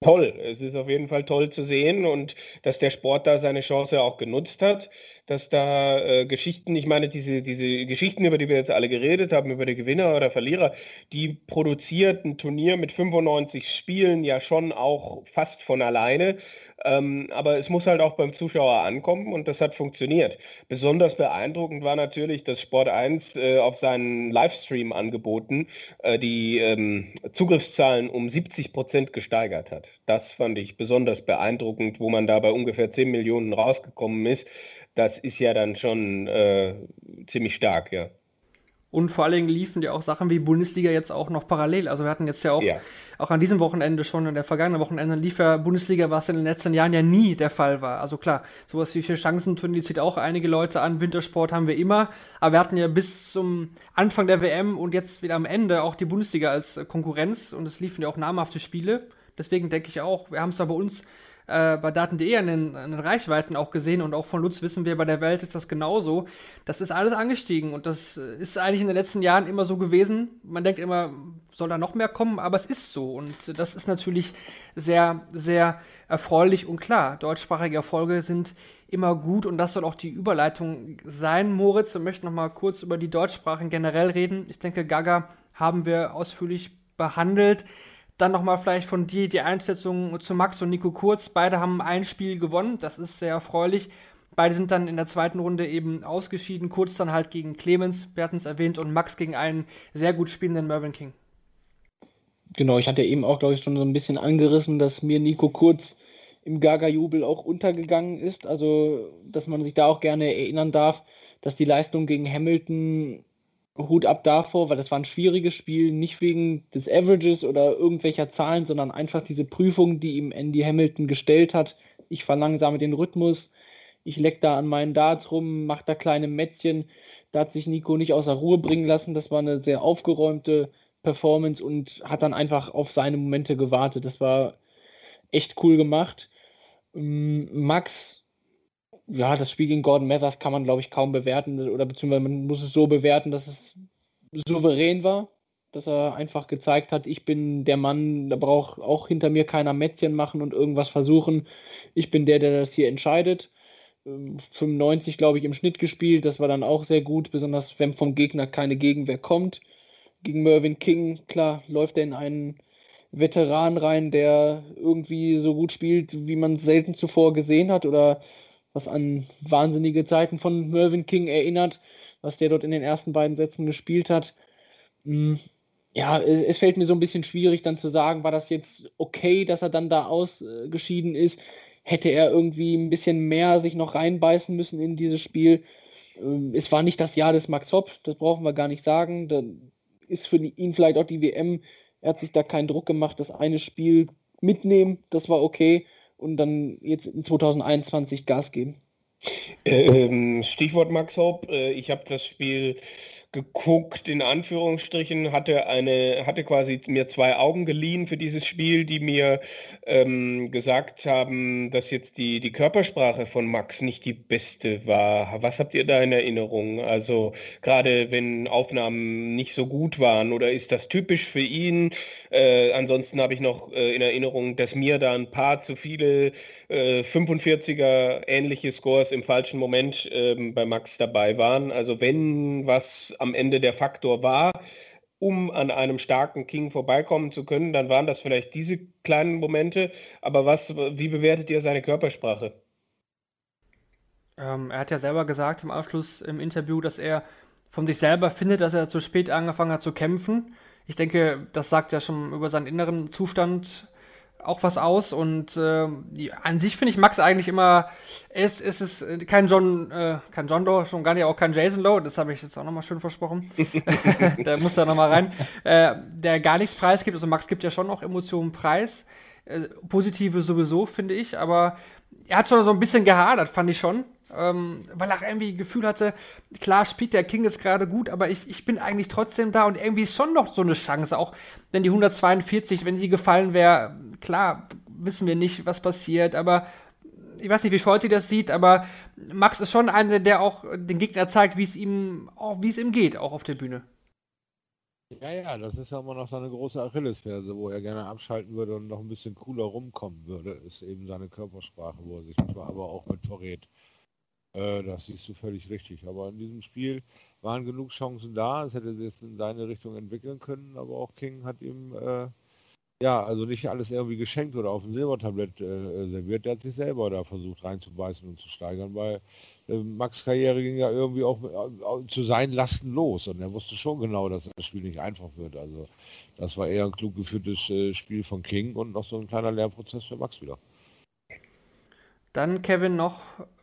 toll. Es ist auf jeden Fall toll zu sehen und dass der Sport da seine Chance auch genutzt hat dass da äh, Geschichten, ich meine, diese, diese Geschichten, über die wir jetzt alle geredet haben, über die Gewinner oder Verlierer, die produziert ein Turnier mit 95 Spielen ja schon auch fast von alleine. Ähm, aber es muss halt auch beim Zuschauer ankommen und das hat funktioniert. Besonders beeindruckend war natürlich, dass Sport 1 äh, auf seinen Livestream angeboten äh, die ähm, Zugriffszahlen um 70 Prozent gesteigert hat. Das fand ich besonders beeindruckend, wo man da bei ungefähr 10 Millionen rausgekommen ist das ist ja dann schon äh, ziemlich stark, ja. Und vor allen Dingen liefen ja auch Sachen wie Bundesliga jetzt auch noch parallel. Also wir hatten jetzt ja auch, ja. auch an diesem Wochenende schon, in der vergangenen Wochenende lief ja Bundesliga, was in den letzten Jahren ja nie der Fall war. Also klar, sowas wie vier Chancenturnier zieht auch einige Leute an. Wintersport haben wir immer. Aber wir hatten ja bis zum Anfang der WM und jetzt wieder am Ende auch die Bundesliga als Konkurrenz. Und es liefen ja auch namhafte Spiele. Deswegen denke ich auch, wir haben es da bei uns äh, bei Daten.de an den, an den Reichweiten auch gesehen und auch von Lutz wissen wir, bei der Welt ist das genauso. Das ist alles angestiegen und das ist eigentlich in den letzten Jahren immer so gewesen. Man denkt immer, soll da noch mehr kommen, aber es ist so und das ist natürlich sehr, sehr erfreulich und klar. Deutschsprachige Erfolge sind immer gut und das soll auch die Überleitung sein, Moritz. Wir möchten noch mal kurz über die Deutschsprachen generell reden. Ich denke, Gaga haben wir ausführlich behandelt. Dann nochmal vielleicht von dir die Einschätzung zu Max und Nico Kurz. Beide haben ein Spiel gewonnen, das ist sehr erfreulich. Beide sind dann in der zweiten Runde eben ausgeschieden. Kurz dann halt gegen Clemens, wir hatten es erwähnt, und Max gegen einen sehr gut spielenden Mervyn King. Genau, ich hatte eben auch, glaube ich, schon so ein bisschen angerissen, dass mir Nico Kurz im Gaga-Jubel auch untergegangen ist. Also, dass man sich da auch gerne erinnern darf, dass die Leistung gegen Hamilton Hut ab davor, weil das war ein schwieriges Spiel, nicht wegen des Averages oder irgendwelcher Zahlen, sondern einfach diese Prüfung, die ihm Andy Hamilton gestellt hat. Ich verlangsame den Rhythmus, ich leck da an meinen Darts rum, mach da kleine Mätzchen. Da hat sich Nico nicht außer Ruhe bringen lassen. Das war eine sehr aufgeräumte Performance und hat dann einfach auf seine Momente gewartet. Das war echt cool gemacht. Ähm, Max ja, das Spiel gegen Gordon Mathers kann man, glaube ich, kaum bewerten oder beziehungsweise man muss es so bewerten, dass es souverän war, dass er einfach gezeigt hat, ich bin der Mann, da braucht auch hinter mir keiner Mätzchen machen und irgendwas versuchen. Ich bin der, der das hier entscheidet. 95, ähm, glaube ich, im Schnitt gespielt. Das war dann auch sehr gut, besonders wenn vom Gegner keine Gegenwehr kommt. Gegen Mervyn King, klar, läuft er in einen Veteran rein, der irgendwie so gut spielt, wie man es selten zuvor gesehen hat oder was an wahnsinnige Zeiten von Mervyn King erinnert, was der dort in den ersten beiden Sätzen gespielt hat. Hm, ja, es fällt mir so ein bisschen schwierig dann zu sagen, war das jetzt okay, dass er dann da ausgeschieden ist? Hätte er irgendwie ein bisschen mehr sich noch reinbeißen müssen in dieses Spiel? Ähm, es war nicht das Jahr des Max Hopp, das brauchen wir gar nicht sagen. Da ist für ihn vielleicht auch die WM, er hat sich da keinen Druck gemacht, das eine Spiel mitnehmen, das war okay und dann jetzt in 2021 Gas geben. Ähm, Stichwort Max Hope. Äh, ich habe das Spiel geguckt, in Anführungsstrichen, hatte eine, hatte quasi mir zwei Augen geliehen für dieses Spiel, die mir ähm, gesagt haben, dass jetzt die, die Körpersprache von Max nicht die beste war. Was habt ihr da in Erinnerung? Also gerade wenn Aufnahmen nicht so gut waren oder ist das typisch für ihn? Äh, ansonsten habe ich noch äh, in Erinnerung, dass mir da ein paar zu viele 45er äh, ähnliche Scores im falschen Moment ähm, bei Max dabei waren. Also wenn was am Ende der Faktor war, um an einem starken King vorbeikommen zu können, dann waren das vielleicht diese kleinen Momente. Aber was, wie bewertet ihr seine Körpersprache? Ähm, er hat ja selber gesagt im Abschluss im Interview, dass er von sich selber findet, dass er zu spät angefangen hat zu kämpfen. Ich denke, das sagt ja schon über seinen inneren Zustand auch was aus und äh, an sich finde ich Max eigentlich immer, es, es ist kein John, äh, kein John Doe, schon gar nicht auch kein Jason Lowe, das habe ich jetzt auch nochmal schön versprochen. der muss da nochmal rein, äh, der gar nichts preisgibt, also Max gibt ja schon auch Emotionen preis, äh, positive sowieso, finde ich, aber er hat schon so ein bisschen gehadert, fand ich schon ähm, weil er irgendwie Gefühl hatte, klar spielt der King jetzt gerade gut, aber ich, ich bin eigentlich trotzdem da und irgendwie ist schon noch so eine Chance, auch wenn die 142, wenn die gefallen wäre, klar, wissen wir nicht, was passiert, aber ich weiß nicht, wie Scholti das sieht, aber Max ist schon einer, der auch den Gegner zeigt, wie es ihm, wie es ihm geht, auch auf der Bühne. Ja, ja, das ist ja immer noch seine große Achillesferse, wo er gerne abschalten würde und noch ein bisschen cooler rumkommen würde, ist eben seine Körpersprache, wo er sich aber auch mit verrät. Äh, das siehst du völlig richtig. Aber in diesem Spiel waren genug Chancen da. Es hätte sich in seine Richtung entwickeln können, aber auch King hat ihm äh, ja, also nicht alles irgendwie geschenkt oder auf dem Silbertablett äh, serviert. Der hat sich selber da versucht reinzubeißen und zu steigern, weil äh, Max Karriere ging ja irgendwie auch äh, zu seinen Lasten los und er wusste schon genau, dass das Spiel nicht einfach wird. Also das war eher ein klug geführtes äh, Spiel von King und noch so ein kleiner Lernprozess für Max wieder. Dann Kevin noch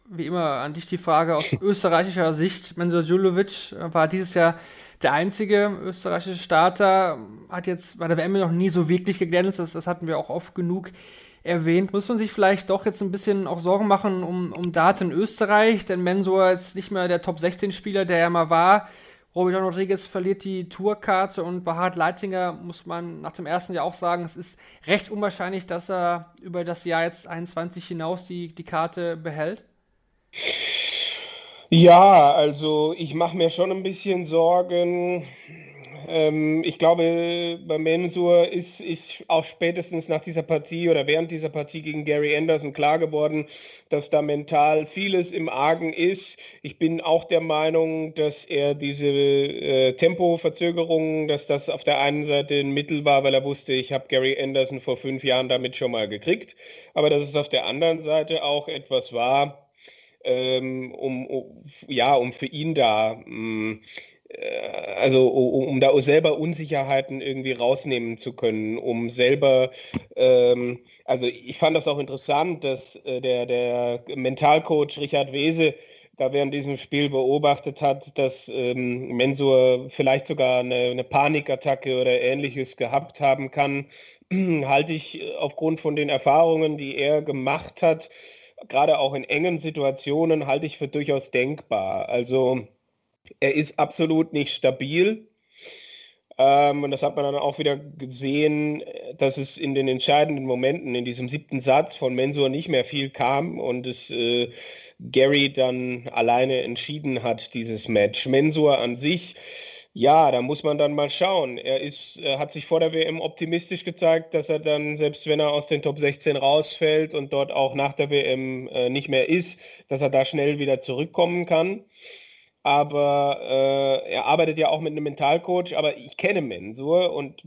wie immer an dich die Frage aus österreichischer Sicht. Mensur Julovic war dieses Jahr der einzige österreichische Starter, hat jetzt bei der WM noch nie so wirklich geglänzt, das, das hatten wir auch oft genug erwähnt. Muss man sich vielleicht doch jetzt ein bisschen auch Sorgen machen um, um Daten Österreich, denn Mensur ist nicht mehr der Top-16-Spieler, der er mal war. Robert Rodriguez verliert die Tourkarte und Bahard Leitinger muss man nach dem ersten Jahr auch sagen, es ist recht unwahrscheinlich, dass er über das Jahr jetzt 21 hinaus die, die Karte behält. Ja, also ich mache mir schon ein bisschen Sorgen. Ähm, ich glaube, bei Mensur ist, ist auch spätestens nach dieser Partie oder während dieser Partie gegen Gary Anderson klar geworden, dass da mental vieles im Argen ist. Ich bin auch der Meinung, dass er diese äh, Tempoverzögerungen, dass das auf der einen Seite ein Mittel war, weil er wusste, ich habe Gary Anderson vor fünf Jahren damit schon mal gekriegt, aber dass es auf der anderen Seite auch etwas war, ähm, um, um, ja, um für ihn da, mh, mm, äh, also um, um, da selber Unsicherheiten irgendwie rausnehmen zu können, um selber, ähm, also ich fand das auch interessant, dass äh, der, der Mentalcoach Richard Wese da während diesem Spiel beobachtet hat, dass ähm, Mensur vielleicht sogar eine, eine Panikattacke oder ähnliches gehabt haben kann, halte ich aufgrund von den Erfahrungen, die er gemacht hat, gerade auch in engen Situationen halte ich für durchaus denkbar. Also er ist absolut nicht stabil. Ähm, und das hat man dann auch wieder gesehen, dass es in den entscheidenden Momenten, in diesem siebten Satz von Mensur nicht mehr viel kam und es äh, Gary dann alleine entschieden hat, dieses Match. Mensur an sich ja, da muss man dann mal schauen. Er ist, er hat sich vor der WM optimistisch gezeigt, dass er dann, selbst wenn er aus den Top 16 rausfällt und dort auch nach der WM äh, nicht mehr ist, dass er da schnell wieder zurückkommen kann. Aber äh, er arbeitet ja auch mit einem Mentalcoach, aber ich kenne Mensur und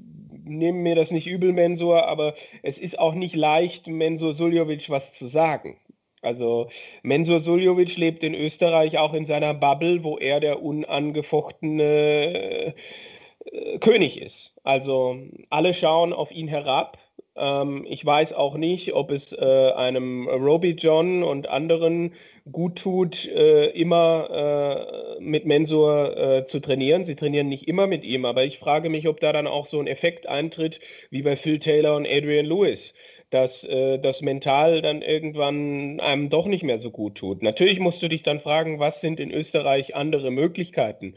nehme mir das nicht übel, Mensur, aber es ist auch nicht leicht, Mensur Suljovic was zu sagen. Also Mensur Suljovic lebt in Österreich auch in seiner Bubble, wo er der unangefochtene äh, König ist. Also alle schauen auf ihn herab. Ähm, ich weiß auch nicht, ob es äh, einem Roby John und anderen gut tut, äh, immer äh, mit Mensur äh, zu trainieren. Sie trainieren nicht immer mit ihm, aber ich frage mich, ob da dann auch so ein Effekt eintritt wie bei Phil Taylor und Adrian Lewis dass äh, das mental dann irgendwann einem doch nicht mehr so gut tut. Natürlich musst du dich dann fragen, was sind in Österreich andere Möglichkeiten?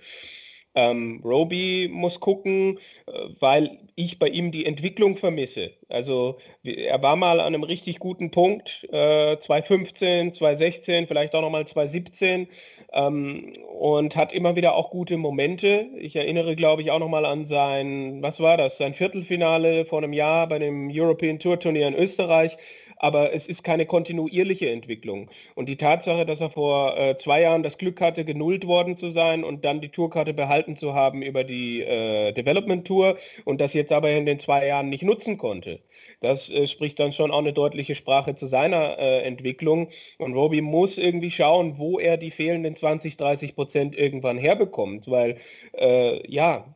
Ähm, Roby muss gucken, äh, weil ich bei ihm die Entwicklung vermisse. Also er war mal an einem richtig guten Punkt, äh, 2015, 2016, vielleicht auch nochmal 2017 ähm, und hat immer wieder auch gute Momente. Ich erinnere, glaube ich, auch nochmal an sein, was war das, sein Viertelfinale vor einem Jahr bei dem European Tour Turnier in Österreich aber es ist keine kontinuierliche Entwicklung. Und die Tatsache, dass er vor äh, zwei Jahren das Glück hatte, genullt worden zu sein und dann die Tourkarte behalten zu haben über die äh, Development Tour und das jetzt aber in den zwei Jahren nicht nutzen konnte, das äh, spricht dann schon auch eine deutliche Sprache zu seiner äh, Entwicklung. Und Roby muss irgendwie schauen, wo er die fehlenden 20, 30 Prozent irgendwann herbekommt, weil äh, ja,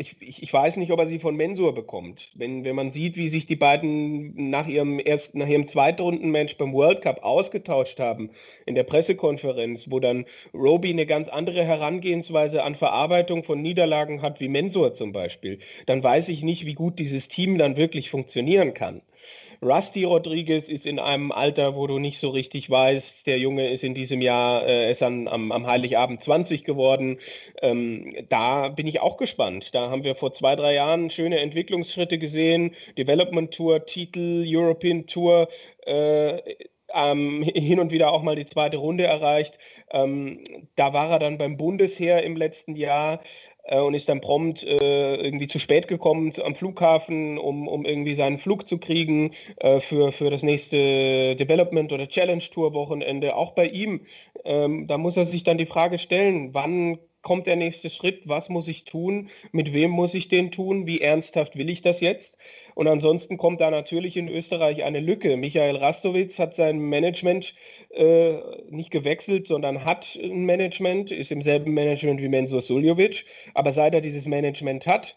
ich, ich, ich, weiß nicht, ob er sie von Mensur bekommt. Wenn, wenn man sieht, wie sich die beiden nach ihrem ersten, nach ihrem Zweitrundenmatch beim World Cup ausgetauscht haben in der Pressekonferenz, wo dann Roby eine ganz andere Herangehensweise an Verarbeitung von Niederlagen hat wie Mensur zum Beispiel, dann weiß ich nicht, wie gut dieses Team dann wirklich funktionieren kann. Rusty Rodriguez ist in einem Alter, wo du nicht so richtig weißt, der Junge ist in diesem Jahr, äh, ist an, am, am Heiligabend 20 geworden. Ähm, da bin ich auch gespannt. Da haben wir vor zwei, drei Jahren schöne Entwicklungsschritte gesehen. Development Tour, Titel, European Tour, äh, ähm, hin und wieder auch mal die zweite Runde erreicht. Ähm, da war er dann beim Bundesheer im letzten Jahr und ist dann prompt äh, irgendwie zu spät gekommen am Flughafen, um, um irgendwie seinen Flug zu kriegen äh, für, für das nächste Development oder Challenge Tour Wochenende. Auch bei ihm, ähm, da muss er sich dann die Frage stellen, wann kommt der nächste Schritt, was muss ich tun, mit wem muss ich den tun, wie ernsthaft will ich das jetzt? Und ansonsten kommt da natürlich in Österreich eine Lücke. Michael Rastowitz hat sein Management äh, nicht gewechselt, sondern hat ein Management, ist im selben Management wie Mensur Suljovic. Aber seit er dieses Management hat,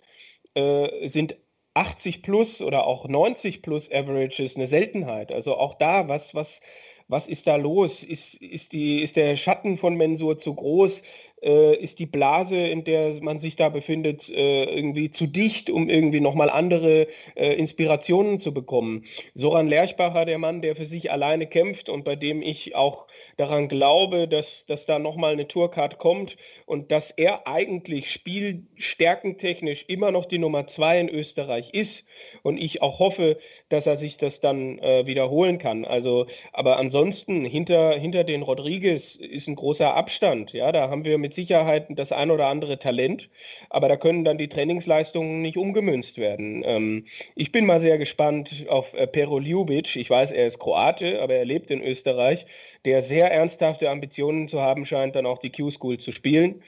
äh, sind 80 plus oder auch 90 plus Averages eine Seltenheit. Also auch da, was, was, was ist da los? Ist, ist, die, ist der Schatten von Mensur zu groß? Äh, ist die Blase, in der man sich da befindet, äh, irgendwie zu dicht, um irgendwie nochmal andere äh, Inspirationen zu bekommen. Soran Lerchbacher, der Mann, der für sich alleine kämpft und bei dem ich auch daran glaube, dass, dass da nochmal eine Tourcard kommt und dass er eigentlich spielstärkentechnisch immer noch die Nummer zwei in Österreich ist und ich auch hoffe, dass er sich das dann äh, wiederholen kann. Also, aber ansonsten hinter, hinter den Rodriguez ist ein großer Abstand. Ja, da haben wir mit Sicherheit das ein oder andere Talent, aber da können dann die Trainingsleistungen nicht umgemünzt werden. Ähm, ich bin mal sehr gespannt auf äh, Pero Ljubic. Ich weiß, er ist Kroate, aber er lebt in Österreich der sehr ernsthafte Ambitionen zu haben scheint, dann auch die Q-School zu spielen.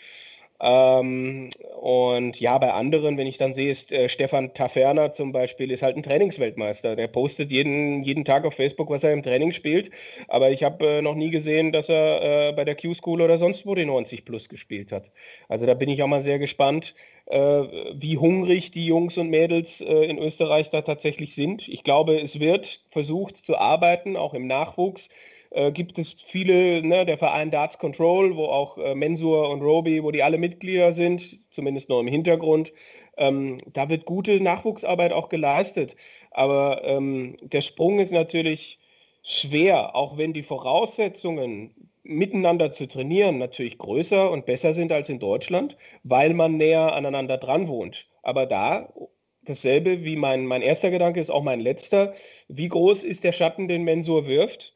Ähm, und ja, bei anderen, wenn ich dann sehe, ist äh, Stefan Taferner zum Beispiel, ist halt ein Trainingsweltmeister. Der postet jeden, jeden Tag auf Facebook, was er im Training spielt. Aber ich habe äh, noch nie gesehen, dass er äh, bei der Q-School oder sonst wo die 90 plus gespielt hat. Also da bin ich auch mal sehr gespannt, äh, wie hungrig die Jungs und Mädels äh, in Österreich da tatsächlich sind. Ich glaube, es wird versucht zu arbeiten, auch im Nachwuchs äh, gibt es viele, ne, der Verein Darts Control, wo auch äh, Mensur und Roby, wo die alle Mitglieder sind, zumindest nur im Hintergrund. Ähm, da wird gute Nachwuchsarbeit auch geleistet. Aber ähm, der Sprung ist natürlich schwer, auch wenn die Voraussetzungen miteinander zu trainieren natürlich größer und besser sind als in Deutschland, weil man näher aneinander dran wohnt. Aber da dasselbe wie mein, mein erster Gedanke ist auch mein letzter. Wie groß ist der Schatten, den Mensur wirft?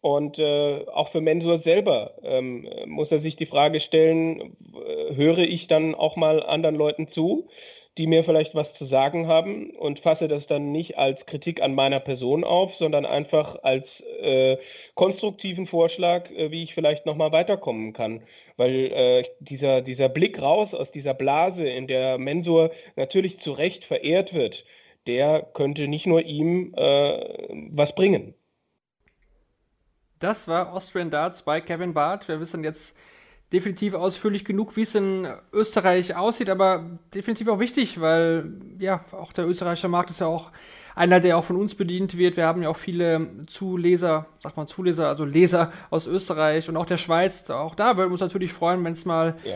Und äh, auch für Mensur selber ähm, muss er sich die Frage stellen, äh, höre ich dann auch mal anderen Leuten zu, die mir vielleicht was zu sagen haben und fasse das dann nicht als Kritik an meiner Person auf, sondern einfach als äh, konstruktiven Vorschlag, äh, wie ich vielleicht nochmal weiterkommen kann. Weil äh, dieser, dieser Blick raus aus dieser Blase, in der Mensur natürlich zu Recht verehrt wird, der könnte nicht nur ihm äh, was bringen. Das war Austrian Darts bei Kevin Barth. Wir wissen jetzt definitiv ausführlich genug, wie es in Österreich aussieht, aber definitiv auch wichtig, weil ja, auch der österreichische Markt ist ja auch einer, der auch von uns bedient wird. Wir haben ja auch viele Zuleser, sag mal Zuleser, also Leser aus Österreich und auch der Schweiz. Auch da würden wir uns natürlich freuen, wenn es mal ja.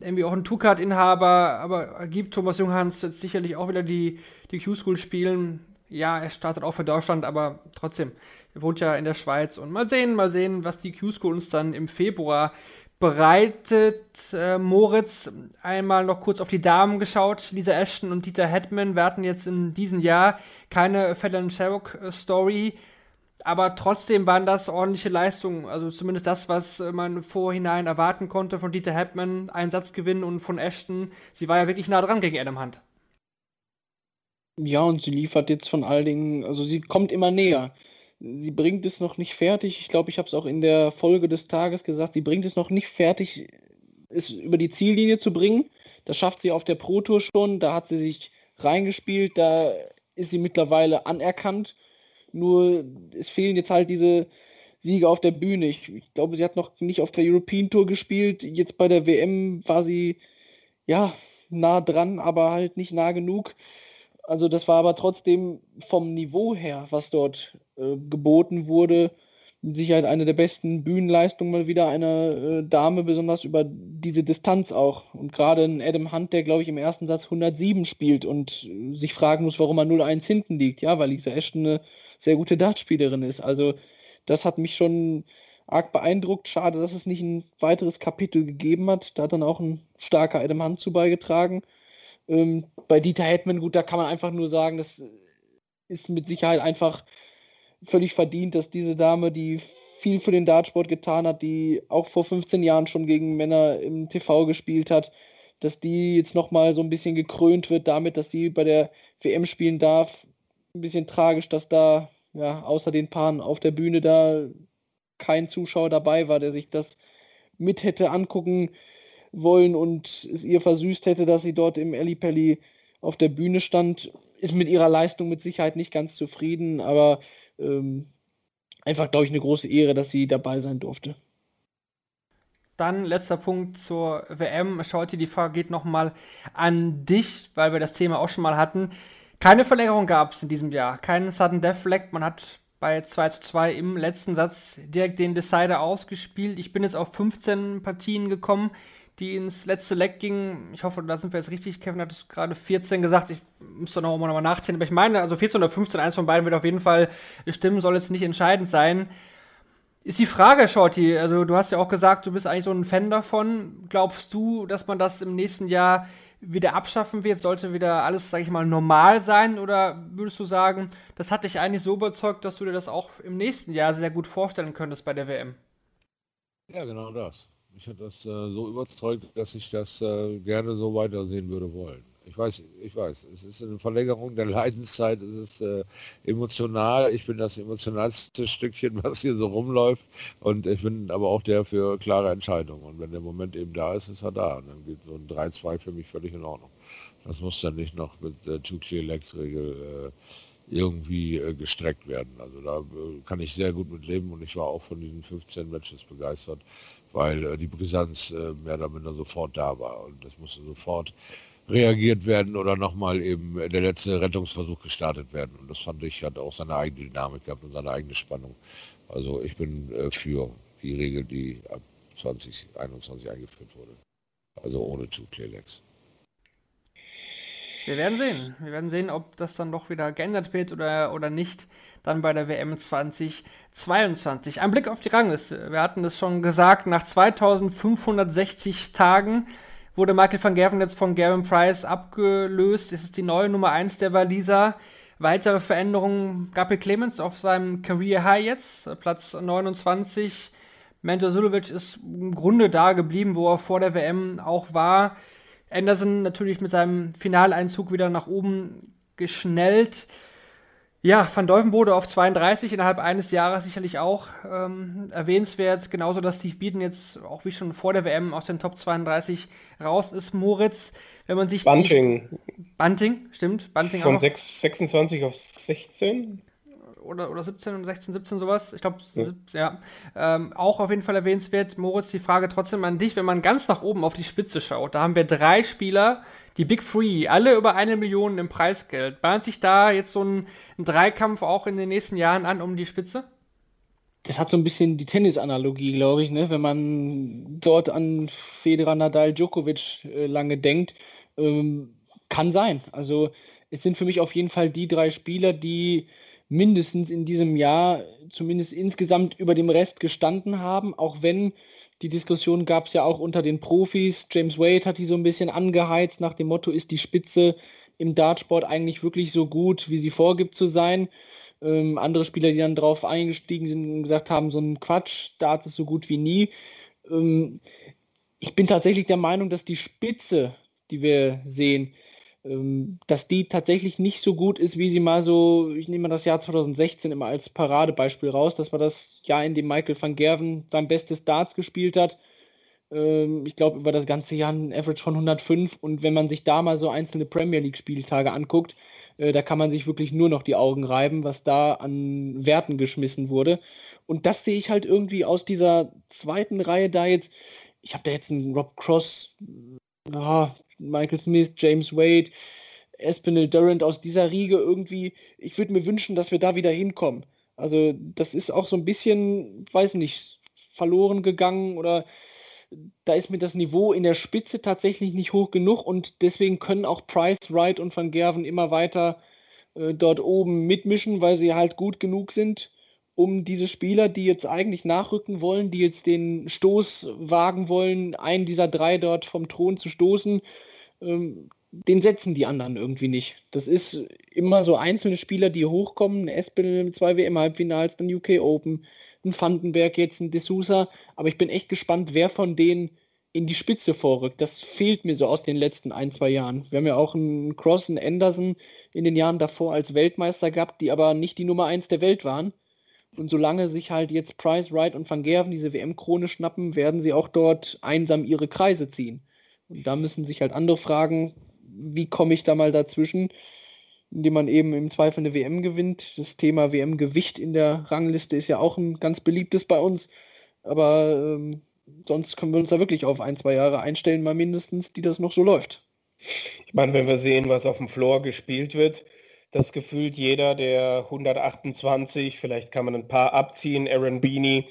irgendwie auch einen Two-Card-Inhaber aber gibt. Thomas Junghans wird sicherlich auch wieder die, die Q-School spielen Ja, er startet auch für Deutschland, aber trotzdem, wohnt ja in der Schweiz. Und mal sehen, mal sehen, was die Q-School uns dann im Februar bereitet. Äh, Moritz, einmal noch kurz auf die Damen geschaut. Lisa Ashton und Dieter Hetman. Hatten jetzt in diesem Jahr keine Fallon Sherrock-Story. Aber trotzdem waren das ordentliche Leistungen. Also zumindest das, was man vorhinein erwarten konnte von Dieter Hetman. Einsatzgewinn und von Ashton. Sie war ja wirklich nah dran gegen Adam Hunt. Ja, und sie liefert jetzt von all Dingen, also sie kommt immer näher. Sie bringt es noch nicht fertig. Ich glaube, ich habe es auch in der Folge des Tages gesagt. Sie bringt es noch nicht fertig, es über die Ziellinie zu bringen. Das schafft sie auf der Pro Tour schon. Da hat sie sich reingespielt. Da ist sie mittlerweile anerkannt. Nur es fehlen jetzt halt diese Siege auf der Bühne. Ich, ich glaube, sie hat noch nicht auf der European Tour gespielt. Jetzt bei der WM war sie ja nah dran, aber halt nicht nah genug. Also das war aber trotzdem vom Niveau her, was dort äh, geboten wurde, mit Sicherheit eine der besten Bühnenleistungen mal wieder einer äh, Dame, besonders über diese Distanz auch. Und gerade ein Adam Hunt, der glaube ich im ersten Satz 107 spielt und äh, sich fragen muss, warum er 0-1 hinten liegt. Ja, weil Lisa Ashton eine sehr gute Dartspielerin ist. Also das hat mich schon arg beeindruckt. Schade, dass es nicht ein weiteres Kapitel gegeben hat. Da hat dann auch ein starker Adam Hunt zu beigetragen. Ähm, bei Dieter Hetman, gut, da kann man einfach nur sagen, das ist mit Sicherheit einfach völlig verdient, dass diese Dame, die viel für den Dartsport getan hat, die auch vor 15 Jahren schon gegen Männer im TV gespielt hat, dass die jetzt nochmal so ein bisschen gekrönt wird damit, dass sie bei der WM spielen darf. Ein bisschen tragisch, dass da ja außer den Paaren auf der Bühne da kein Zuschauer dabei war, der sich das mit hätte angucken wollen und es ihr versüßt hätte, dass sie dort im Ellipelli auf der Bühne stand. Ist mit ihrer Leistung mit Sicherheit nicht ganz zufrieden, aber ähm, einfach, glaube ich, eine große Ehre, dass sie dabei sein durfte. Dann letzter Punkt zur WM. Schaute, die Frage geht nochmal an dich, weil wir das Thema auch schon mal hatten. Keine Verlängerung gab es in diesem Jahr. Keinen Sudden Death Flag. Man hat bei 2 zu 2 im letzten Satz direkt den Decider ausgespielt. Ich bin jetzt auf 15 Partien gekommen die ins letzte Leck ging. Ich hoffe, da sind wir jetzt richtig. Kevin hat es gerade 14 gesagt. Ich muss da noch mal nachziehen. Aber ich meine, also 14 oder 15, eins von beiden wird auf jeden Fall stimmen, soll jetzt nicht entscheidend sein. Ist die Frage, Shorty, also du hast ja auch gesagt, du bist eigentlich so ein Fan davon. Glaubst du, dass man das im nächsten Jahr wieder abschaffen wird? Sollte wieder alles, sag ich mal, normal sein? Oder würdest du sagen, das hat dich eigentlich so überzeugt, dass du dir das auch im nächsten Jahr sehr gut vorstellen könntest bei der WM? Ja, genau das. Ich habe das äh, so überzeugt, dass ich das äh, gerne so weitersehen würde wollen. Ich weiß, ich weiß, es ist eine Verlängerung der Leidenszeit, es ist äh, emotional. Ich bin das emotionalste Stückchen, was hier so rumläuft. Und ich bin aber auch der für klare Entscheidungen. Und wenn der Moment eben da ist, ist er da. Und dann geht so ein 3-2 für mich völlig in Ordnung. Das muss dann nicht noch mit der Two-Clear-Legs-Regel äh, irgendwie äh, gestreckt werden. Also da äh, kann ich sehr gut mit leben und ich war auch von diesen 15 Matches begeistert weil äh, die Brisanz äh, mehr oder minder sofort da war und das musste sofort reagiert werden oder nochmal eben der letzte Rettungsversuch gestartet werden. Und das fand ich, hat auch seine eigene Dynamik gehabt und seine eigene Spannung. Also ich bin äh, für die Regel, die ab 2021 eingeführt wurde. Also ohne Two Clear Legs. Wir werden sehen. Wir werden sehen, ob das dann doch wieder geändert wird oder, oder nicht. Dann bei der WM 2022. Ein Blick auf die Rangliste. Wir hatten es schon gesagt, nach 2560 Tagen wurde Michael van Gerven jetzt von Gavin Price abgelöst. Es ist die neue Nummer 1 der Waliser. Weitere Veränderungen. Gabriel Clemens auf seinem Career High jetzt, Platz 29. Mentor Sulovic ist im Grunde da geblieben, wo er vor der WM auch war. Anderson natürlich mit seinem Finaleinzug wieder nach oben geschnellt. Ja, Van Deuvenbode auf 32 innerhalb eines Jahres sicherlich auch ähm, erwähnenswert. Genauso, dass Steve Beaton jetzt auch wie schon vor der WM aus den Top 32 raus ist. Moritz, wenn man sich. Bunting. Bunting, stimmt. Bunting Von auch. 6, 26 auf 16? Oder, oder 17 16, 17 sowas. Ich glaube, ja. ja. Ähm, auch auf jeden Fall erwähnenswert. Moritz, die Frage trotzdem an dich, wenn man ganz nach oben auf die Spitze schaut, da haben wir drei Spieler, die Big Three, alle über eine Million im Preisgeld. Bahnt sich da jetzt so ein, ein Dreikampf auch in den nächsten Jahren an um die Spitze? Das hat so ein bisschen die Tennisanalogie, glaube ich, ne? wenn man dort an Federer, Nadal, Djokovic äh, lange denkt. Ähm, kann sein. Also es sind für mich auf jeden Fall die drei Spieler, die mindestens in diesem Jahr zumindest insgesamt über dem Rest gestanden haben, auch wenn die Diskussion gab es ja auch unter den Profis. James Wade hat die so ein bisschen angeheizt nach dem Motto, ist die Spitze im Dartsport eigentlich wirklich so gut, wie sie vorgibt zu sein. Ähm, andere Spieler, die dann drauf eingestiegen sind und gesagt haben, so ein Quatsch, Darts ist so gut wie nie. Ähm, ich bin tatsächlich der Meinung, dass die Spitze, die wir sehen, dass die tatsächlich nicht so gut ist, wie sie mal so, ich nehme mal das Jahr 2016 immer als Paradebeispiel raus. Das war das Jahr, in dem Michael van Gerven sein bestes Darts gespielt hat. Ähm, ich glaube, über das ganze Jahr ein Average von 105. Und wenn man sich da mal so einzelne Premier League-Spieltage anguckt, äh, da kann man sich wirklich nur noch die Augen reiben, was da an Werten geschmissen wurde. Und das sehe ich halt irgendwie aus dieser zweiten Reihe da jetzt. Ich habe da jetzt einen Rob Cross, ja, Michael Smith, James Wade, Espinel Durant aus dieser Riege irgendwie. Ich würde mir wünschen, dass wir da wieder hinkommen. Also das ist auch so ein bisschen, weiß nicht, verloren gegangen oder da ist mir das Niveau in der Spitze tatsächlich nicht hoch genug und deswegen können auch Price, Wright und Van Gerven immer weiter äh, dort oben mitmischen, weil sie halt gut genug sind, um diese Spieler, die jetzt eigentlich nachrücken wollen, die jetzt den Stoß wagen wollen, einen dieser drei dort vom Thron zu stoßen, ähm, den setzen die anderen irgendwie nicht. Das ist immer so einzelne Spieler, die hochkommen, Espinel mit zwei WM-Halbfinals, dann UK Open, ein Vandenberg, jetzt ein D'Souza, aber ich bin echt gespannt, wer von denen in die Spitze vorrückt. Das fehlt mir so aus den letzten ein, zwei Jahren. Wir haben ja auch einen Cross, einen Anderson in den Jahren davor als Weltmeister gehabt, die aber nicht die Nummer eins der Welt waren. Und solange sich halt jetzt Price, Wright und Van Gerven diese WM-Krone schnappen, werden sie auch dort einsam ihre Kreise ziehen. Und da müssen sich halt andere fragen, wie komme ich da mal dazwischen? indem man eben im Zweifel eine WM gewinnt. Das Thema WM-Gewicht in der Rangliste ist ja auch ein ganz beliebtes bei uns. Aber ähm, sonst können wir uns da wirklich auf ein, zwei Jahre einstellen, mal mindestens, die das noch so läuft. Ich meine, wenn wir sehen, was auf dem Floor gespielt wird, das gefühlt jeder der 128, vielleicht kann man ein paar abziehen, Aaron Beanie,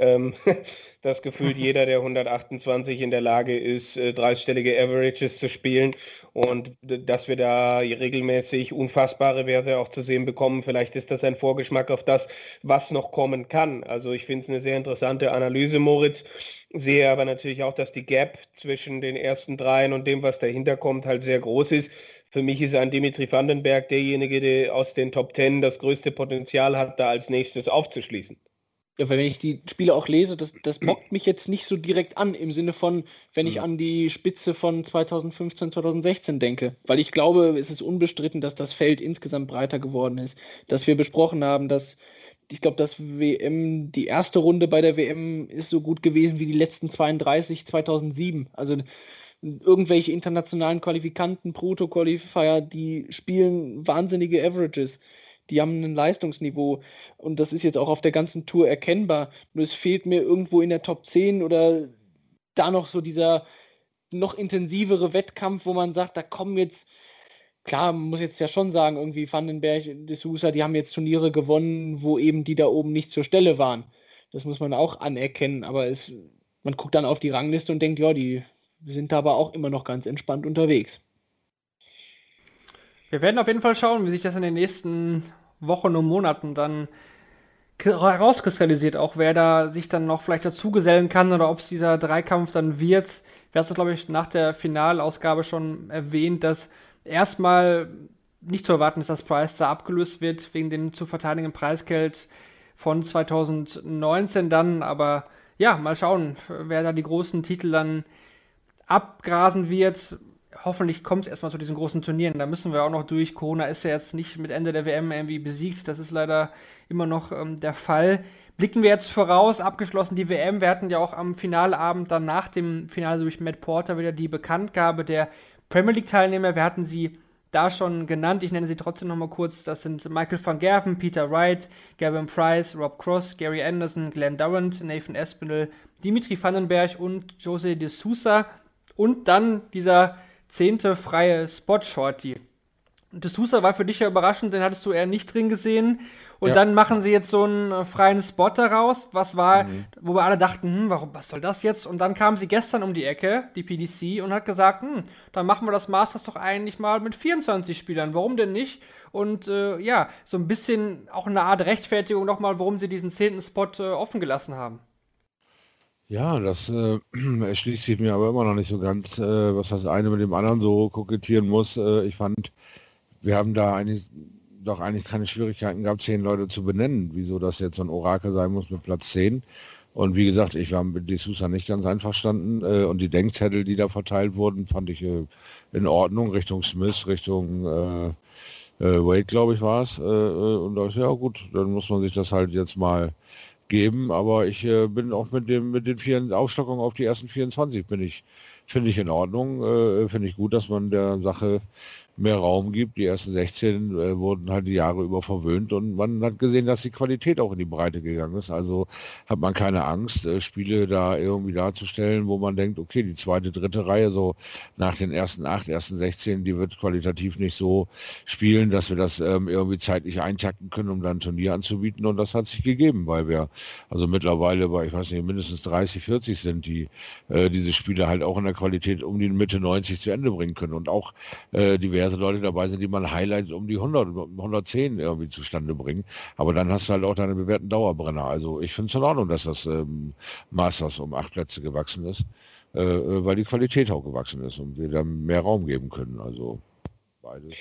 ähm, dass gefühlt jeder der 128 in der Lage ist, äh, dreistellige Averages zu spielen und dass wir da regelmäßig unfassbare Werte auch zu sehen bekommen. Vielleicht ist das ein Vorgeschmack auf das, was noch kommen kann. Also ich finde es eine sehr interessante Analyse, Moritz. Sehe aber natürlich auch, dass die Gap zwischen den ersten dreien und dem, was dahinter kommt, halt sehr groß ist. Für mich ist ein Dimitri Vandenberg derjenige, der aus den Top Ten das größte Potenzial hat, da als nächstes aufzuschließen ja, wenn ich die Spiele auch lese, das, das bockt mich jetzt nicht so direkt an, im Sinne von, wenn ich an die Spitze von 2015, 2016 denke. Weil ich glaube, es ist unbestritten, dass das Feld insgesamt breiter geworden ist. Dass wir besprochen haben, dass, ich glaube, das WM, die erste Runde bei der WM ist so gut gewesen wie die letzten 32 2007. Also irgendwelche internationalen Qualifikanten, Proto-Qualifier, die spielen wahnsinnige Averages die haben ein Leistungsniveau und das ist jetzt auch auf der ganzen Tour erkennbar. Nur es fehlt mir irgendwo in der Top 10 oder da noch so dieser noch intensivere Wettkampf, wo man sagt, da kommen jetzt, klar, man muss jetzt ja schon sagen, irgendwie Vandenberg, de Sousa, die haben jetzt Turniere gewonnen, wo eben die da oben nicht zur Stelle waren. Das muss man auch anerkennen, aber es, man guckt dann auf die Rangliste und denkt, ja, die sind da aber auch immer noch ganz entspannt unterwegs. Wir werden auf jeden Fall schauen, wie sich das in den nächsten Wochen und Monaten dann herauskristallisiert, auch wer da sich dann noch vielleicht dazugesellen kann oder ob es dieser Dreikampf dann wird. Wir haben es, glaube ich, nach der Finalausgabe schon erwähnt, dass erstmal nicht zu erwarten ist, dass Price da abgelöst wird wegen dem zu verteidigenden Preisgeld von 2019 dann. Aber ja, mal schauen, wer da die großen Titel dann abgrasen wird hoffentlich kommt es erstmal zu diesen großen Turnieren. Da müssen wir auch noch durch. Corona ist ja jetzt nicht mit Ende der WM irgendwie besiegt. Das ist leider immer noch ähm, der Fall. Blicken wir jetzt voraus, abgeschlossen die WM. Wir hatten ja auch am Finalabend dann nach dem Finale durch Matt Porter wieder die Bekanntgabe der Premier League-Teilnehmer. Wir hatten sie da schon genannt. Ich nenne sie trotzdem nochmal kurz. Das sind Michael van Gerven, Peter Wright, Gavin Price, Rob Cross, Gary Anderson, Glenn Durant, Nathan Espinel, Dimitri Vandenberg und Jose de Sousa. Und dann dieser zehnte freie Spot Shorty. D'Souza war für dich ja überraschend, den hattest du eher nicht drin gesehen. Und Ja. dann machen sie jetzt so einen äh, freien Spot daraus, was war, Mhm. wo wir alle dachten, hm, warum, was soll das jetzt? Und dann kam sie gestern um die Ecke, die PDC, und hat gesagt, hm, dann machen wir das Masters doch eigentlich mal mit 24 Spielern. Warum denn nicht? Und äh, ja, so ein bisschen auch eine Art Rechtfertigung nochmal, warum sie diesen zehnten Spot äh, offen gelassen haben. Ja, das äh, erschließt sich mir aber immer noch nicht so ganz, äh, was das eine mit dem anderen so kokettieren muss. Äh, ich fand, wir haben da eigentlich doch eigentlich keine Schwierigkeiten gehabt, zehn Leute zu benennen. Wieso das jetzt so ein Orakel sein muss mit Platz 10. Und wie gesagt, ich war mit D'Souza nicht ganz einverstanden. Äh, und die Denkzettel, die da verteilt wurden, fand ich äh, in Ordnung. Richtung Smith, Richtung äh, äh, Wade, glaube ich, war es. Und da ist ja gut, dann muss man sich das halt jetzt mal geben, aber ich äh, bin auch mit dem mit den vier Aufstockungen auf die ersten 24 bin ich finde ich in Ordnung, äh, finde ich gut, dass man der Sache mehr Raum gibt. Die ersten 16 äh, wurden halt die Jahre über verwöhnt und man hat gesehen, dass die Qualität auch in die Breite gegangen ist. Also hat man keine Angst, äh, Spiele da irgendwie darzustellen, wo man denkt, okay, die zweite, dritte Reihe so nach den ersten acht, ersten 16, die wird qualitativ nicht so spielen, dass wir das ähm, irgendwie zeitlich eintakten können, um dann ein Turnier anzubieten. Und das hat sich gegeben, weil wir also mittlerweile bei, ich weiß nicht, mindestens 30, 40 sind, die äh, diese Spiele halt auch in der Qualität um die Mitte 90 zu Ende bringen können. Und auch äh, diverse Leute dabei sind, die man Highlights um die 100, 110 irgendwie zustande bringen. Aber dann hast du halt auch deine bewährten Dauerbrenner. Also ich finde es in Ordnung, dass das ähm, Masters um acht Plätze gewachsen ist, äh, äh, weil die Qualität auch gewachsen ist und wir dann mehr Raum geben können. Also beides.